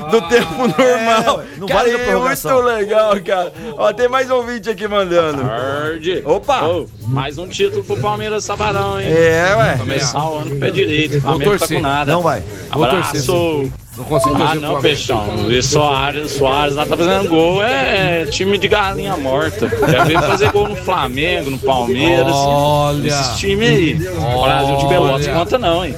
S1: do tempo normal.
S3: não
S1: cara,
S3: vale a
S1: é
S3: prorrogação.
S1: muito legal, cara. Ó, tem mais um ouvinte aqui mandando.
S8: Tarde.
S1: Opa!
S8: Ô, mais um título pro Palmeiras Sabadão, hein?
S1: É, ué.
S8: Começar o ano com o pé direito. Flamengo tá
S2: torcer.
S8: com nada.
S3: Não vai.
S2: Vou torcer,
S8: Abraço.
S2: Não consigo
S8: Ah, não. Peixão. E Soares, Soares lá tá fazendo gol. É time de galinha morta. Quer ver fazer gol no Flamengo, no Palmeiras.
S2: Olha.
S8: Esses times aí. O Brasil de Pelotas
S2: Olha.
S8: conta não, hein?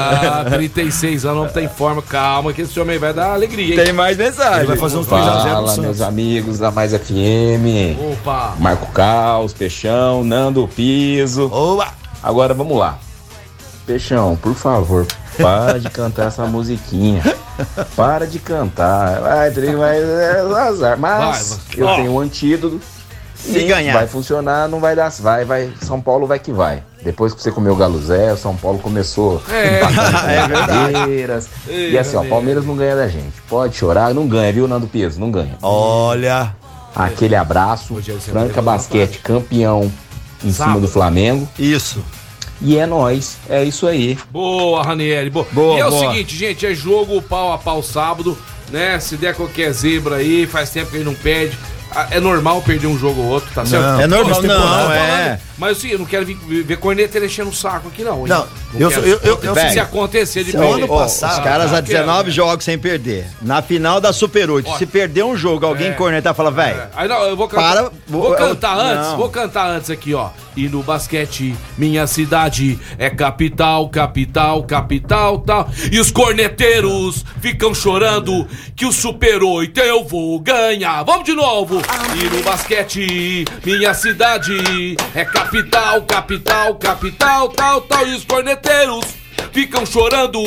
S2: Ah, 36 anos, não tem forma. Calma, que esse homem vai dar alegria, hein?
S1: Tem mais mensagem.
S3: Ele vai fazer uns 3x0 no
S9: Fala, meus amigos da Mais FM.
S2: Opa!
S9: Marco Caos, Peixão, Nando Piso.
S3: Oba!
S9: Agora vamos lá. Peixão, por favor, para de cantar essa musiquinha. Para de cantar. Vai, Tri, vai, é azar. Mas
S2: Vai,
S9: eu
S8: Ó.
S9: tenho um antídoto.
S1: Se
S9: e
S1: ganhar.
S9: Vai funcionar, não vai dar. Vai, vai. São Paulo vai que vai. Depois que você comeu o Galo Zé, o São Paulo começou
S2: É.
S1: É
S9: Palmeiras. E assim, ó, Palmeiras não ganha da gente. Pode chorar, não ganha, viu, Nando Piso? Não ganha.
S3: Olha.
S9: Aquele abraço,
S2: Ceni
S9: Franca Basquete campeão em
S2: Sábado.
S9: cima do Flamengo.
S1: Isso.
S9: E é nóis, é isso aí.
S2: Boa, Ranieri. Boa.
S1: Boa,
S2: e é o
S1: boa.
S2: seguinte, gente, é jogo pau a pau sábado, né? Se der qualquer zebra aí, faz tempo que ele não perde. É normal perder um jogo ou outro, tá certo?
S3: Não.
S1: É normal, não,
S2: falando,
S1: é.
S2: Mas assim, eu não quero ver, ver corneta enchendo o saco aqui, não. hein?
S3: Não, eu
S2: quero.
S3: eu- eu- eu-
S2: se
S1: velho,
S2: acontecer de
S3: se
S2: perder.
S3: ano passado-
S1: os caras há 19
S2: quero,
S1: jogos sem perder. Na final da Super 8,
S2: Ó.
S1: se perder um jogo, alguém
S2: É.
S1: cornetar e fala, velho,
S2: É. Aí não, eu vou cantar.
S1: Para-
S2: vou,
S1: vou-
S2: cantar
S1: eu-
S2: antes,
S1: não.
S2: vou cantar antes aqui, ó. E no basquete, minha cidade é capital, capital, capital, tal. E os corneteiros ficam chorando que o Super 8 eu vou ganhar. Vamos de novo. E no basquete, minha cidade é capital, capital, capital, tal, tal. E os corneteiros ficam chorando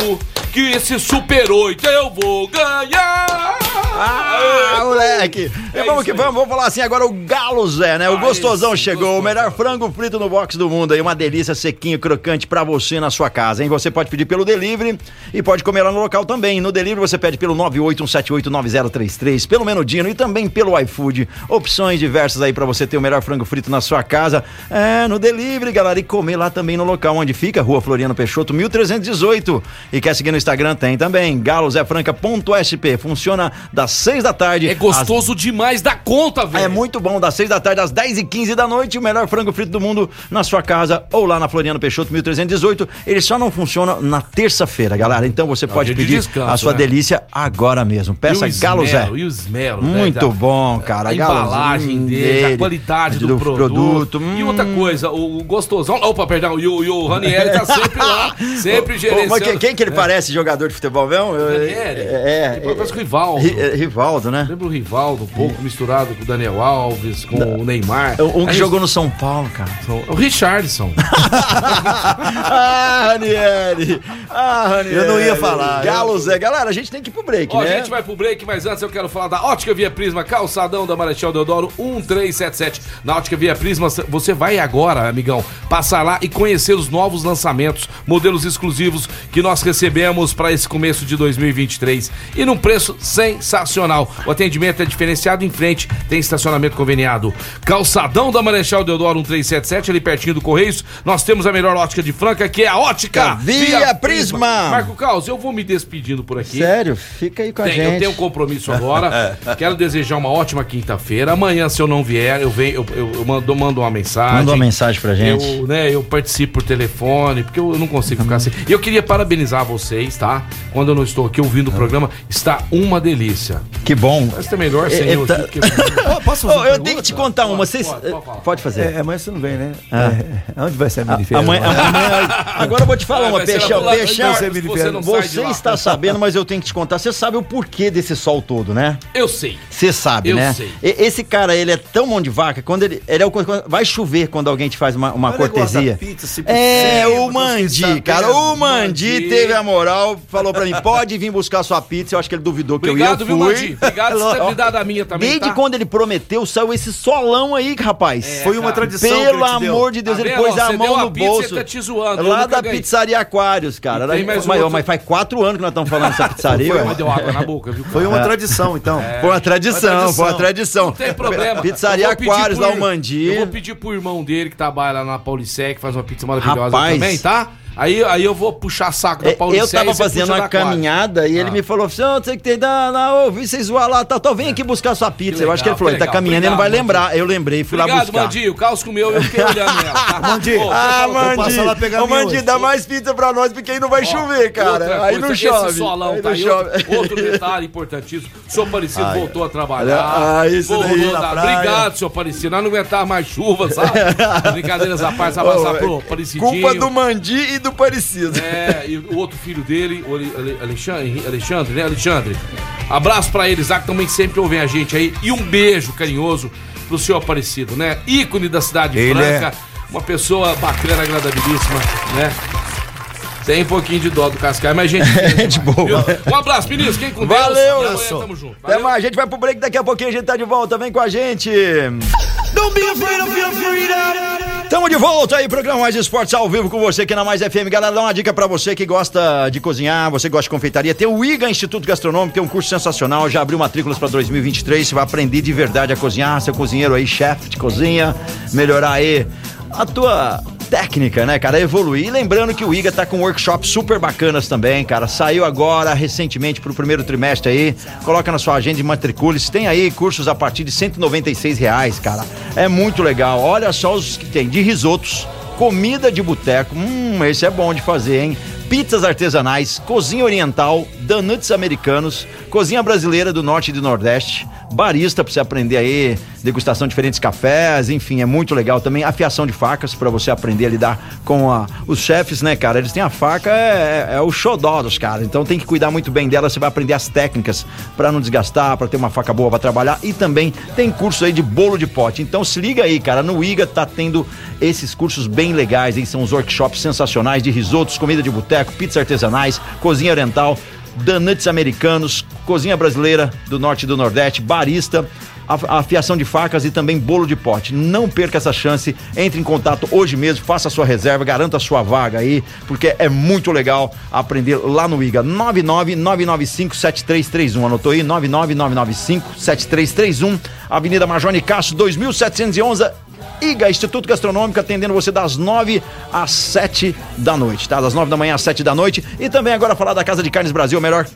S2: que esse Super 8 eu vou ganhar.
S1: Ah, moleque! E vamos que vamos, vamos falar assim agora o Galo Zé, né? O gostosão chegou, o melhor frango frito no box do mundo aí, uma delícia sequinho, crocante pra você na sua casa, hein? Você pode pedir pelo delivery e pode comer lá no local também. No delivery você pede pelo 981789033, pelo Menudino e também pelo iFood. Opções diversas aí pra você ter o melhor frango frito na sua casa. É, no delivery, galera, e comer lá também no local onde fica, Rua Floriano Peixoto, 1318. E quer seguir no Instagram? Tem também, galozefranca.sp. Funciona das 6 da tarde.
S2: É gostoso demais da conta, velho.
S1: É muito bom, das 6 da tarde às 10 e 15 da noite, o melhor frango frito do mundo na sua casa ou lá na Floriano Peixoto 1318. Ele só não funciona na terça-feira, galera. Então você pode
S2: dia de
S1: pedir
S2: descanso,
S1: a sua
S2: né?
S1: delícia agora mesmo. Peça Galo Zé.
S2: E o esmero, né,
S1: Muito
S2: da-
S1: bom, cara.
S2: A embalagem
S1: hum,
S2: dele, a qualidade do,
S1: do
S2: produto.
S1: produto,
S2: E outra
S1: hum.
S2: coisa, o, o gostosão. Opa, perdão, e o, e o Ranieri tá sempre lá, sempre
S1: Ô,
S2: gerenciando.
S1: mas quem, quem que ele parece jogador de futebol mesmo?
S2: Ranieri?
S1: É,
S2: Ele parece com o Rivaldo.
S1: Ri- é, Rivaldo, né?
S2: Lembra o Rivaldo, um pouco misturado com o Daniel Alves, com o Neymar.
S1: Um que
S2: Aí
S1: jogou no São Paulo, cara.
S2: O Richardson.
S1: ah, Ranieri! Ah, Ranieri!
S3: Eu não ia falar.
S1: Galo Zé. Galera, a gente tem que ir pro break,
S2: Ó, a
S1: né?
S2: gente vai pro break, mas antes eu quero falar da Ótica Via Prisma, calçadão da Marechal Deodoro 1377. Na Ótica Via Prisma, você vai agora, amigão, passar lá e conhecer os novos lançamentos, modelos exclusivos que nós recebemos para esse começo de 2023 e num preço sensacional. O atendimento é diferenciado em frente, tem estacionamento conveniado. Calçadão da Marechal Deodoro 1377, ali pertinho do Correios, nós temos a melhor ótica de Franca, que é a Ótica
S1: Via Prisma.
S2: Marco Caos, eu vou me despedindo por aqui.
S1: Sério, fica aí com a
S2: Tem,
S1: gente.
S2: eu tenho um compromisso agora. Quero desejar uma ótima quinta-feira. Amanhã, se eu não vier, eu venho, eu, eu, eu mando, mando uma mensagem.
S1: Manda uma mensagem pra gente.
S2: Eu, né, eu participo por telefone, porque eu, eu não consigo ficar assim. E eu queria parabenizar vocês, tá? Quando eu não estou aqui ouvindo o programa, está uma delícia.
S1: Que bom.
S2: Mas é melhor sem
S1: É,
S2: eu
S1: tá-
S2: aqui. porque-
S3: Posso fazer uma
S1: eu tenho que te contar uma. Vocês...
S2: Pode, pode falar.
S1: Pode fazer.
S3: É, amanhã você não vem, né? É, onde vai ser a minifeira?
S1: Amanhã, amanhã- agora eu vou te falar
S2: Ah,
S1: uma,
S2: lá
S1: Peixão. Peixão,
S2: Você
S3: você
S2: não sai de
S1: você
S2: lá.
S1: está sabendo, mas eu tenho que te contar. Você sabe o porquê desse sol todo, né?
S2: Eu sei.
S1: Você sabe,
S2: Eu
S1: né?
S2: sei.
S1: Esse cara, ele é tão mão de vaca, quando ele. ele é o, vai chover quando alguém te faz uma, uma cortesia.
S3: pizza, se
S1: é, o Mandi, cara. O Mandi
S2: Mandi.
S1: teve a moral, falou pra mim: pode vir buscar sua pizza. Eu acho que ele duvidou que
S2: Obrigado,
S1: eu
S2: viu,
S1: ia. Eu
S2: Mandi?
S1: fui.
S2: Obrigado por ter me dado a minha também.
S1: Desde
S2: tá?
S1: quando ele prometeu, saiu esse solão aí, rapaz.
S3: Foi uma
S2: cara.
S3: tradição.
S1: Pelo amor de Deus,
S2: Tá
S1: ele pôs
S2: Ó,
S1: a mão
S2: deu a
S1: no
S2: pizza,
S1: bolso.
S2: ele tá te zoando,
S1: Lá da
S2: ganhei.
S1: pizzaria Aquários, cara. Era-
S2: mais
S1: mas,
S2: outra.
S1: mas faz quatro anos que nós estamos falando dessa pizzaria.
S2: Foi, deu água na boca, viu?
S3: Foi uma tradição, então.
S1: Foi uma tradição, foi uma tradição.
S2: Não tem problema.
S1: Pizzaria Aquários, lá o Mandi.
S2: Eu vou pedir pro irmão dele que trabalha lá na Paulicé, que faz uma pizza maravilhosa também, tá? Aí, aí eu vou puxar saco da
S1: É,
S2: Paulicé.
S1: Eu tava
S2: e
S1: fazendo uma caminhada e ele
S2: Ah.
S1: me falou assim: Ô, você que tem, não, não, ouvi vocês zoar lá, tá, tá, vem aqui buscar sua pizza.
S2: Que
S1: eu acho que ele
S2: legal,
S1: falou: ele tá
S2: legal.
S1: caminhando, ele não vai
S2: Obrigado,
S1: lembrar. Eu lembrei, fui lá
S2: Obrigado,
S1: buscar.
S2: Mandi. O caos comeu, eu fiquei olhando ela. Tá?
S3: Mandi.
S2: Ô,
S1: Ah,
S3: lá pegar
S1: Ô,
S3: minha
S1: Mandi,
S3: hoje.
S1: dá mais pizza pra nós, porque aí não vai
S2: Ó,
S1: chover, cara.
S2: outra
S1: Aí não chove.
S2: Esse solão
S1: aí
S2: tá
S1: não
S2: aí.
S1: chove.
S2: Outro, detalhe importantíssimo. O senhor Aparecido voltou a trabalhar.
S1: Ah, isso
S2: Voltou
S1: daí.
S2: Obrigado, senhor Aparecido. Nós não aguentávamos mais chuva, sabe? Brincadeiras à parte, abraçar pro Aparecidinho.
S1: Culpa do Mandi e do Parecido.
S2: É, e o outro filho dele, Alexandre, Alexandre, né? Alexandre. Abraço pra eles lá que também sempre ouvem a gente aí. E um beijo carinhoso pro senhor Aparecido, né? Ícone da cidade de
S3: Ele
S2: Franca. Uma pessoa bacana, agradabilíssima, né? Tem um pouquinho de dó do Cascai, mas gente.
S1: Gente boa.
S2: Um abraço, meninos. Quem com Deus.
S1: Valeu.
S2: Amanhã
S1: Abraço.
S2: Tamo junto.
S1: Até
S2: Valeu.
S1: mais, a gente vai pro break, daqui a pouquinho a gente tá de volta, vem com a gente. Tamo de volta aí, programa Mais Esportes ao vivo com você aqui na Mais FM. Galera, dá uma dica pra você que gosta de cozinhar, você gosta de confeitaria. Tem o IGA Instituto Gastronômico, tem um curso sensacional, já abriu matrículas pra 2023. Você vai aprender de verdade a cozinhar, ser cozinheiro aí, chefe de cozinha, melhorar aí a tua técnica, né, cara? Evoluir. E lembrando que o IGA tá com workshops super bacanas também, cara. Saiu agora recentemente pro primeiro trimestre aí. Coloca na sua agenda e matricule-se. Tem aí cursos a partir de 196 reais, cara. É muito legal. Olha só os que tem de risotos, comida de boteco. Hum, esse é bom de fazer, hein? Pizzas artesanais, cozinha oriental, donuts americanos, cozinha brasileira do norte e do nordeste, barista pra você aprender aí, degustação de diferentes cafés, enfim, é muito legal também. Afiação de facas pra você aprender a lidar com a- os chefes, né, cara? Eles têm a faca, é, é o xodó dos caras, então tem que cuidar muito bem dela. Você vai aprender as técnicas pra não desgastar, pra ter uma faca boa pra trabalhar e também tem curso aí de bolo de pote. Então se liga aí, cara, no IGA tá tendo esses cursos bem legais, aí são os workshops sensacionais de risotos, comida de boteco, pizzas artesanais, cozinha oriental Danuts americanos, cozinha brasileira do norte e do nordeste, barista, afiação de facas e também bolo de pote. Não perca essa chance, entre em contato hoje mesmo, faça a sua reserva, garanta a sua vaga aí, porque é muito legal aprender lá no IGA. 999957331, anotou aí? 999957331, Avenida Major Nicasso, 2711, IGA, Instituto Gastronômico, atendendo você das 9 às 7 da noite, tá? Das 9 da manhã às 7 da noite. E também agora falar da Casa de Carnes Brasil, a melhor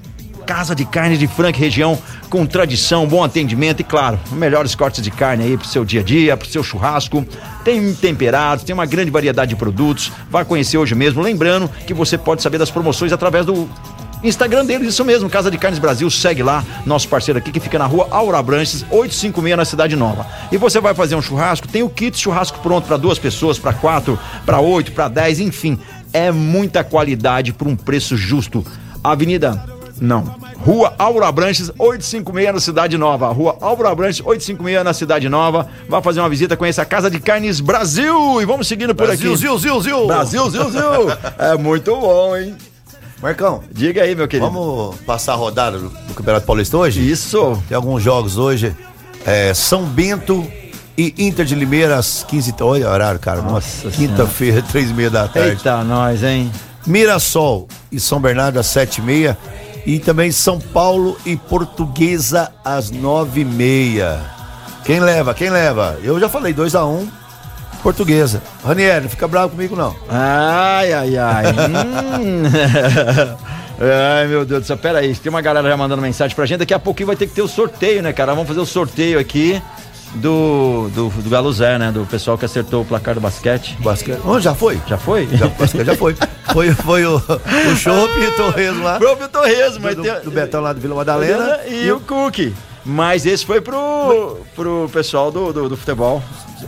S1: casa de carnes de Franca e região, com tradição, bom atendimento e, claro, melhores cortes de carne aí pro seu dia a dia, pro seu churrasco. Tem temperados, tem uma grande variedade de produtos. Vai conhecer hoje mesmo. Lembrando que você pode saber das promoções através do Instagram deles, isso mesmo, Casa de Carnes Brasil, segue lá, nosso parceiro aqui que fica na rua Aura Branches, 856 na Cidade Nova. E você vai fazer um churrasco, tem o kit churrasco pronto para duas pessoas, para quatro, para oito, para dez, enfim. É muita qualidade por um preço justo. Avenida não. Rua Aura Branches, 856 na Cidade Nova. Rua Aura Branches, 856 na Cidade Nova. Vai fazer uma visita, conheça a Casa de Carnes Brasil. E vamos seguindo por
S3: Brasil,
S1: aqui.
S3: zil, zil, zil.
S1: Brasil, zil, zil. É muito bom, hein?
S3: Marcão,
S1: Diga aí, meu querido.
S3: vamos passar a rodada do, do Campeonato Paulista hoje?
S1: Isso.
S3: Tem alguns jogos hoje. É, São Bento e Inter de Limeira às 15 h Olha o horário, cara.
S1: Nossa
S3: Quinta-feira, três e meia da tarde.
S1: Eita, nós, hein?
S3: Mirassol e São Bernardo às sete e meia. E também São Paulo e Portuguesa às nove e meia. Quem leva? Quem leva? Eu já falei, 2 a 1 um, Portuguesa. Ranieri, não fica bravo comigo não.
S1: Ai, ai, ai. Hum. Ai, meu Deus do céu. Pera aí, tem uma galera já mandando mensagem pra gente. Daqui a pouquinho vai ter que ter o sorteio, né, cara? Vamos fazer o sorteio aqui do, do, do Galo Zé, né? Do pessoal que acertou o placar do basquete.
S3: Basquete. Oh, já foi?
S1: Já foi?
S3: Já, basquete já foi. Foi, foi o, o Chopp e o Torresmo lá.
S1: Próprio Torresmo, mas
S3: do,
S1: tem...
S3: do Betão lá do Vila Madalena.
S1: E, o Cook. Mas esse foi pro, pro pessoal do, do, do futebol.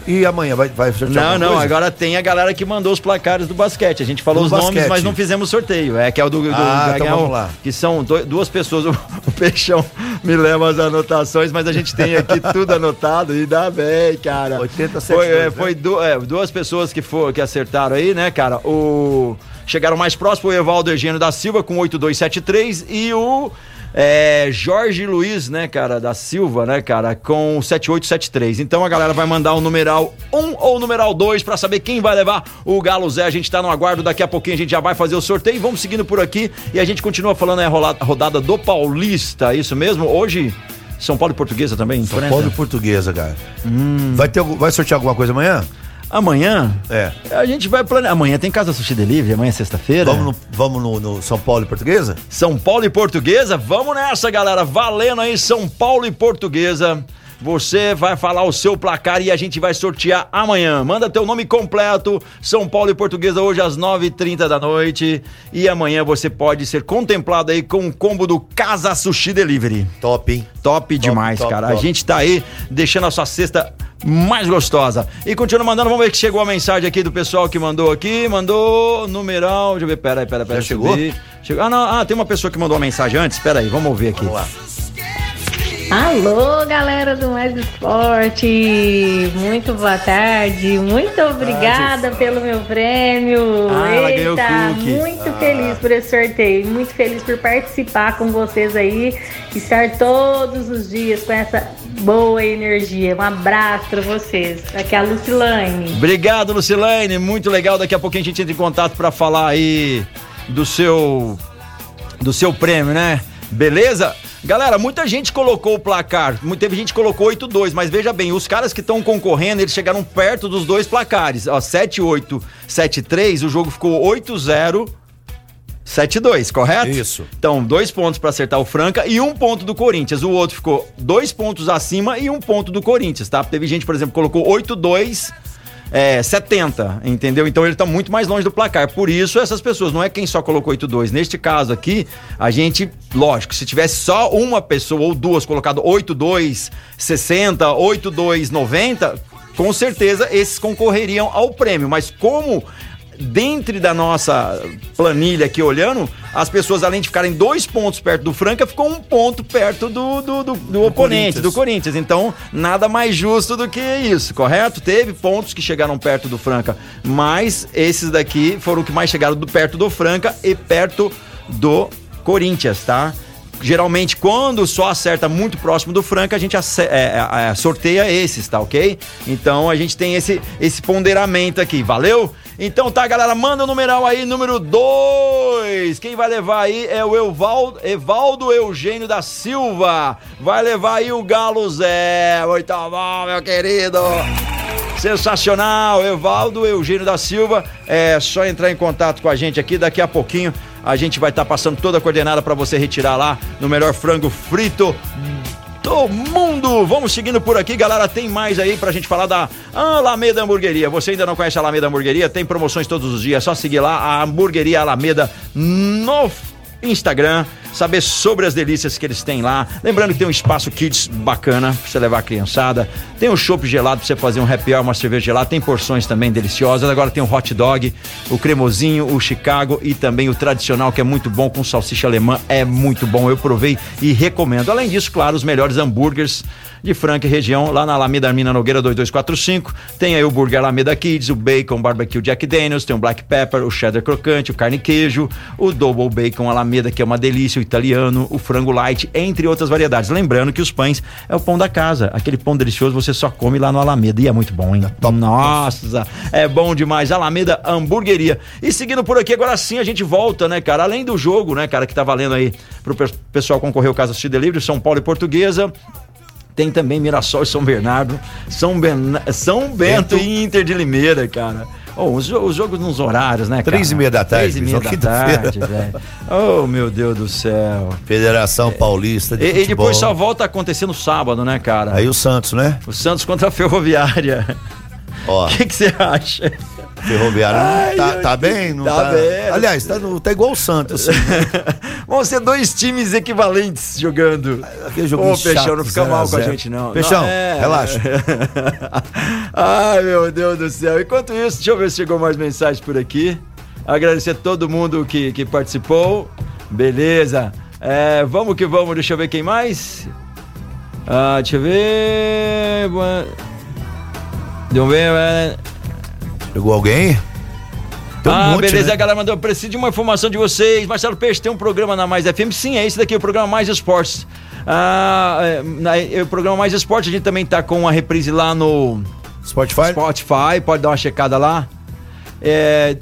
S3: E amanhã vai, vai sortear
S1: Não, não,
S3: coisa?
S1: agora tem a galera que mandou os placares do basquete. A gente falou
S3: Do
S1: os nomes,
S3: basquete.
S1: mas não fizemos sorteio. É que é o do, do
S3: Ah, então vamos lá.
S1: Que são do- duas pessoas. O, Peixão me leva as anotações, mas a gente tem aqui tudo anotado e dá bem, cara.
S3: 80,
S1: Foi, é,
S3: 72,
S1: foi du- é, duas pessoas que, for, que acertaram aí, né, cara? O. Chegaram mais próximo o Evaldo Eugênio da Silva com 8273 e o é, Jorge Luiz, né, cara, da Silva, né, cara, com 7873. Então a galera vai mandar o numeral 1 ou o numeral 2 pra saber quem vai levar o Galo Zé. A gente tá no aguardo, daqui a pouquinho a gente já vai fazer o sorteio. Vamos seguindo por aqui e a gente continua falando a rodada do Paulista, é isso mesmo? Hoje, São Paulo e Portuguesa também
S3: São? Paulo e Portuguesa, cara.
S1: Hum.
S3: Vai, ter, vai sortear alguma coisa amanhã?
S1: Amanhã,
S3: É.
S1: a gente vai planejar. Amanhã tem Casa Sushi Delivery, amanhã é sexta-feira.
S3: Vamos, no, vamos no, no São Paulo e Portuguesa?
S1: São Paulo e Portuguesa, vamos nessa, galera. Valendo aí, São Paulo e Portuguesa. Você vai falar o seu placar e a gente vai sortear amanhã. Manda teu nome completo. São Paulo e Portuguesa hoje às 9h30 da noite. E amanhã você pode ser contemplado aí com o combo do Casa Sushi Delivery.
S3: Top, hein?
S1: Top demais,
S3: top,
S1: cara.
S3: top.
S1: A gente tá aí deixando a sua cesta mais gostosa. E continua mandando, vamos ver que chegou a mensagem aqui do pessoal que mandou aqui. Mandou numeral. Deixa eu ver, pera aí, pera aí, pera.
S3: Já chegou?
S1: Chegou. Ah, não, ah, tem uma pessoa que mandou uma mensagem antes. Pera aí, vamos ouvir aqui.
S3: Vamos lá.
S10: Alô, galera do Mais Esporte! Muito boa tarde, muito obrigada pelo meu prêmio.
S1: Ah,
S10: Eita, muito feliz por esse sorteio, muito feliz por participar com vocês aí, estar todos os dias com essa boa energia. Um abraço pra vocês. Aqui é a Lucilane.
S1: Obrigado, Lucilene. Muito legal. Daqui a pouquinho a gente entra em contato pra falar aí do seu do seu prêmio, né? Beleza? Galera, muita gente colocou o placar. Teve gente que colocou 8-2, mas veja bem, os caras que estão concorrendo, eles chegaram perto dos dois placares. Ó, 7-8, 7-3, o jogo ficou 8-0. 7-2, correto?
S3: Isso.
S1: Então, dois pontos pra acertar o Franca e um ponto do Corinthians. O outro ficou dois pontos acima e um ponto do Corinthians, tá? Teve gente, por exemplo, colocou 8-2, é, 70, entendeu? Então ele tá muito mais longe do placar. Por isso, essas pessoas, não é quem só colocou 8-2. Neste caso aqui, a gente, lógico, se tivesse só uma pessoa ou duas colocado 8-2, 60, 8-2, 90, com certeza esses concorreriam ao prêmio. Mas como dentro da nossa planilha aqui olhando, as pessoas, além de ficarem dois pontos perto do Franca, ficou um ponto perto do, do, do- do oponente,
S3: Corinthians.
S1: do Corinthians. Então, nada mais justo do que isso, correto? Teve pontos que chegaram perto do Franca, mas esses daqui foram os que mais chegaram do, perto do Franca e perto do Corinthians, tá? Geralmente, quando só acerta muito próximo do Franca, a gente é, é, é, sorteia esses, tá ok? Então a gente tem esse, esse ponderamento aqui, valeu? Então tá, galera, manda o numeral aí, número 2. Quem vai levar aí é o Evaldo, Evaldo Eugênio da Silva. Vai levar aí o Galo Zé. Muito bom, meu querido. Sensacional, Evaldo Eugênio da Silva. É só entrar em contato com a gente aqui. Daqui a pouquinho a gente vai estar passando toda a coordenada para você retirar lá no melhor frango frito do mundo. Vamos seguindo por aqui, galera. Tem mais aí pra gente falar da Alameda Hamburgueria. Você ainda não conhece a Alameda Hamburgueria? Tem promoções todos os dias. É só seguir lá a Hamburgueria Alameda no Instagram, saber sobre as delícias que eles têm lá. Lembrando que tem um espaço kids bacana pra você levar a criançada. Tem um chopp gelado pra você fazer um happy hour, uma cerveja gelada. Tem porções também deliciosas. Agora tem o hot dog, o cremosinho, o Chicago e também o tradicional que é muito bom com salsicha alemã. É muito bom. Eu provei e recomendo. Além disso, claro, os melhores hambúrgueres de Franca e região, lá na Alameda Armina Nogueira 2245. Tem aí o Burger Alameda Kids, o Bacon Barbecue Jack Daniels, tem o Black Pepper, o Cheddar Crocante, o Carne Queijo, o Double Bacon Alameda, que é uma delícia, italiano, o frango light, entre outras variedades. Lembrando que os pães é o pão da casa. Aquele pão delicioso você só come lá no Alameda e é muito bom, hein? Nossa, é bom demais. Alameda Hamburgueria. E seguindo por aqui, agora sim a gente volta, né, cara? Além do jogo, né, cara, que tá valendo aí pro pe- pessoal concorrer ao Casa Assistir Delivery, São Paulo e Portuguesa. Tem também Mirassol e São Bernardo, São, Berna- São Bento, e Inter de Limeira, cara. Oh, os, jo- os jogos nos horários, né, cara?
S3: Três e meia da tarde,
S1: Três e meia da tarde, velho. Oh, meu Deus do céu.
S3: Federação Paulista de
S1: E, e
S3: Futebol.
S1: depois só volta a acontecer no sábado, né, cara?
S3: Aí o Santos, né?
S1: O Santos contra a Ferroviária.
S3: Ó,
S1: O que você acha?
S3: Ferroviário
S1: Ai,
S3: tá, tá bem? Não
S1: tá
S3: tá,
S1: bem.
S3: Aliás, tá, tá igual o Santos. assim.
S1: Vão ser dois times equivalentes jogando.
S3: Aquele joguinho
S1: Ô, Peixão,
S3: chato,
S1: não fica mal com a gente, não.
S3: Peixão,
S1: Não, é.
S3: relaxa.
S1: Ai, meu Deus do céu. Enquanto isso, deixa eu ver se chegou mais mensagens por aqui. Agradecer a todo mundo que, que participou. Beleza. É, vamos que vamos, deixa eu ver quem mais. Ah, deixa eu ver. Boa- Deixa eu.
S3: Chegou alguém? Tem um
S1: ah,
S3: monte,
S1: beleza,
S3: né?
S1: a galera mandou. Preciso de uma informação de vocês. Marcelo Peixe tem um programa na Mais FM. Sim, é esse daqui, o programa Mais Esportes. Ah, é, é, o programa Mais Esportes, a gente também tá com uma reprise lá no
S3: Spotify?
S1: Spotify. Pode dar uma checada lá. É,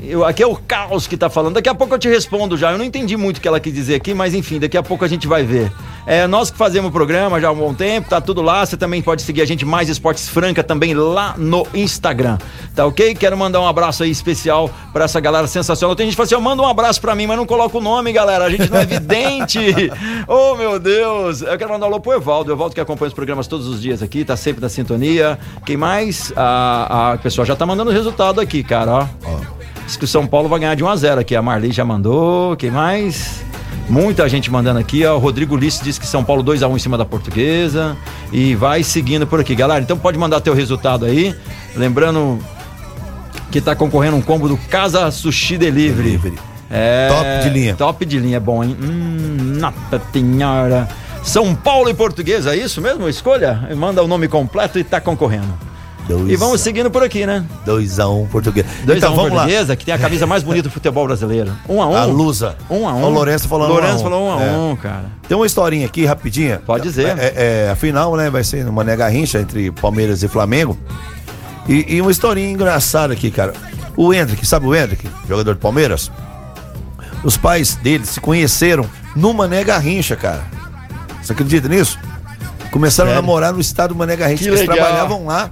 S1: eu- aqui é o Caos que tá falando. Daqui a pouco eu te respondo já. Eu não entendi muito o que ela quis dizer aqui, mas enfim, daqui a pouco a gente vai ver. É, nós que fazemos o programa já há um bom tempo, tá tudo lá. Você também pode seguir a gente mais Esportes Franca também lá no Instagram. Tá ok? Quero mandar um abraço aí especial pra essa galera sensacional. Tem gente que fala assim: ó, manda um abraço pra mim, mas não coloca o nome, galera. A gente não é vidente. oh, meu Deus. Eu quero mandar um alô pro Evaldo. O Evaldo que acompanha os programas todos os dias aqui, tá sempre na sintonia. Quem mais? A, a pessoa já tá mandando o resultado aqui, cara, ó. Diz que o São Paulo vai ganhar de 1 a 0 aqui. A Marli já mandou. Quem mais? Muita gente mandando aqui, ó. O Rodrigo Ulisses disse que São Paulo 2 a 1 em cima da Portuguesa. E vai seguindo por aqui, galera. Então pode mandar teu resultado aí. Lembrando que tá concorrendo um combo do Casa Sushi Delivery.
S3: Delivery.
S1: É,
S3: Top de linha.
S1: Top de linha, é bom, hein? Hum, Nossa Senhora. São Paulo e Portuguesa, é isso mesmo? Escolha? Manda o nome completo e tá concorrendo.
S3: Dois,
S1: E vamos seguindo por aqui, né?
S3: 2x1 português.
S1: 2
S3: então
S1: 1
S3: vamos lá.
S1: portuguesa, que tem a camisa mais bonita do futebol brasileiro. 1 um a 1
S3: A Lusa.
S1: Um a um.
S3: O Lourenço falando
S1: Lourenço
S3: um a um.
S1: falou 1 um
S3: É.
S1: 1 um, cara.
S3: Tem uma historinha aqui, rapidinha.
S1: Pode dizer.
S3: É, é, a final, né? Vai ser no Mané Garrincha entre Palmeiras e Flamengo. E, e uma historinha engraçada aqui, cara. O Hendrick, sabe o Hendrick? Jogador de Palmeiras? Os pais dele se conheceram no Mané Garrincha, cara. Você acredita nisso? Começaram
S1: Sério?
S3: a namorar no estado do Mané Garrincha.
S1: Que
S3: Eles
S1: legal.
S3: trabalhavam lá.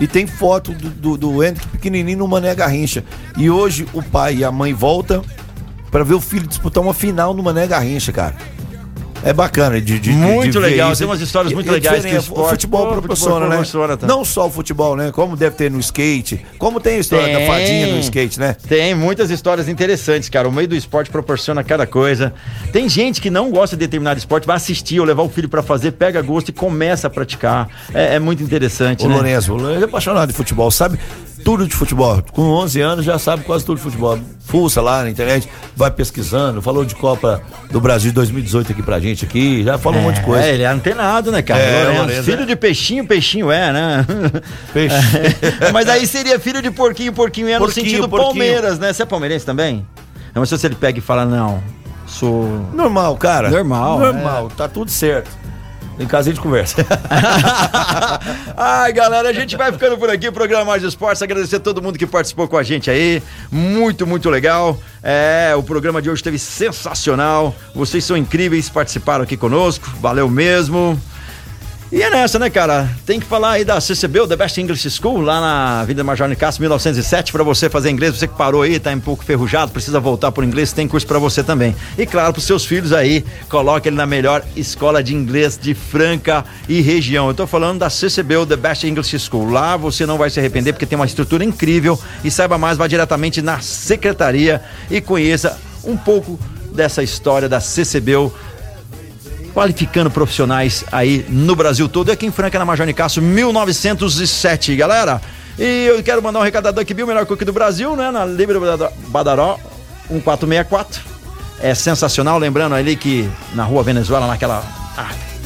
S3: E tem foto do, do, do pequenininho no Mané Garrincha. E hoje o pai e a mãe voltam pra ver o filho disputar uma final no Mané Garrincha, cara. É bacana de, de-
S1: Muito
S3: de
S1: legal, tem umas histórias muito
S3: e
S1: legais que o
S3: o
S1: esporte-
S3: futebol
S1: Pô, o
S3: proporciona, né?
S1: proporciona, tá.
S3: Não só o futebol, né? Como deve ter no skate, como tem a história da
S1: Tem.
S3: fadinha no skate, né?
S1: Tem muitas histórias interessantes, cara. O meio do esporte proporciona cada coisa. Tem gente que não gosta de determinado esporte, vai assistir ou levar o filho pra fazer, pega gosto e começa a praticar. É, é muito interessante,
S3: O
S1: né?
S3: Lourenço, o Lourenço é apaixonado de futebol, sabe tudo de futebol. Com 11 anos já sabe quase tudo de futebol. Fuça lá na internet, vai pesquisando, falou de Copa do Brasil 2018 aqui pra gente aqui, já falou um monte de coisa.
S1: É, ele é antenado, né, cara?
S3: É,
S1: Lourenço,
S3: Lourenço,
S1: filho
S3: é.
S1: de peixinho, peixinho é, né?
S3: Peixe.
S1: Mas aí seria filho de porquinho, porquinho é no
S3: Porquinho,
S1: sentido
S3: porquinho.
S1: Palmeiras, né? Você é palmeirense também? Não, mas se você ele pega e fala, não, Sou.
S3: Normal, cara.
S1: Normal,
S3: Normal, tá tudo certo. Em casa a gente conversa.
S1: Ai, galera, a gente vai ficando por aqui, programa Mais Esportes. Agradecer a todo mundo que participou com a gente aí. Muito, muito legal. É, o programa de hoje esteve sensacional. Vocês são incríveis, participaram aqui conosco. Valeu mesmo. E é nessa, né, cara? Tem que falar aí da CCB, The Best English School, lá na Vida Major Nicasso, 1907, para você fazer inglês. Você que parou aí, tá um pouco ferrujado, precisa voltar pro inglês, tem curso para você também. E claro, pros seus filhos aí, coloque ele na melhor escola de inglês de Franca e região. Eu tô falando da CCB, The Best English School. Lá você não vai se arrepender porque tem uma estrutura incrível e saiba mais, vá diretamente na secretaria e conheça um pouco dessa história da CCB qualificando profissionais aí no Brasil todo. E aqui em Franca, na Major Nicasso, 1907, galera. E eu quero mandar um recado da Duck Bill, melhor cookie do Brasil, né? Na Libre Badaró 1464. É sensacional, lembrando ali que na rua Venezuela, naquela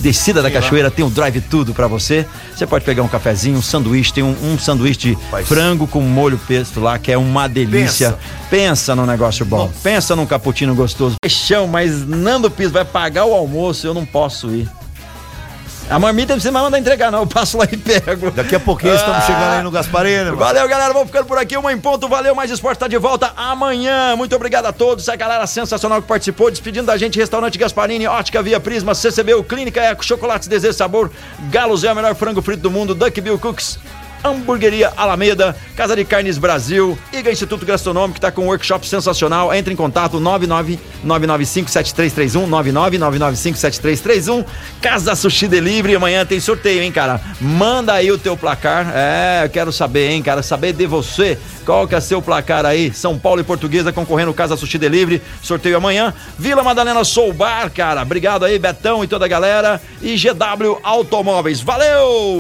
S1: descida da cachoeira, tem um drive tudo para você. Você pode pegar um cafezinho, um sanduíche, tem um, um sanduíche de
S3: Faz.
S1: frango com molho pesto lá, que é uma delícia. Pensa, Pensa num negócio bom. Pensa num cappuccino gostoso. Fechão, mas Nando Piso vai pagar o almoço, eu não posso ir. A marmita você vai mandar entregar, não. Eu passo lá e pego.
S3: Daqui a pouquinho estamos
S1: Ah.
S3: chegando aí no Gasparina. mano.
S1: Valeu, galera. Vamos ficando por aqui. Uma em ponto. Valeu. Mais Esporte tá de volta amanhã. Muito obrigado a todos. A galera sensacional que participou. Despedindo da gente, Restaurante Gasparini, Ótica Via Prisma, CCBU, Clínica Eco, Chocolates Desejo Sabor, Galos é o melhor frango frito do mundo, Duck Bill Cooks. Hamburgueria Alameda, Casa de Carnes Brasil, IGA Instituto Gastronômico, que está com um workshop sensacional. Entre em contato 999957331, 999957331. Casa Sushi Delivery, amanhã tem sorteio, hein, cara? Manda aí o teu placar. É, eu quero saber, hein, cara? Saber de você. Qual que é seu placar aí? São Paulo e Portuguesa concorrendo Casa Sushi Delivery. Sorteio amanhã. Vila Madalena Sou Bar, cara. Obrigado aí, Betão e toda a galera. E GW Automóveis. Valeu!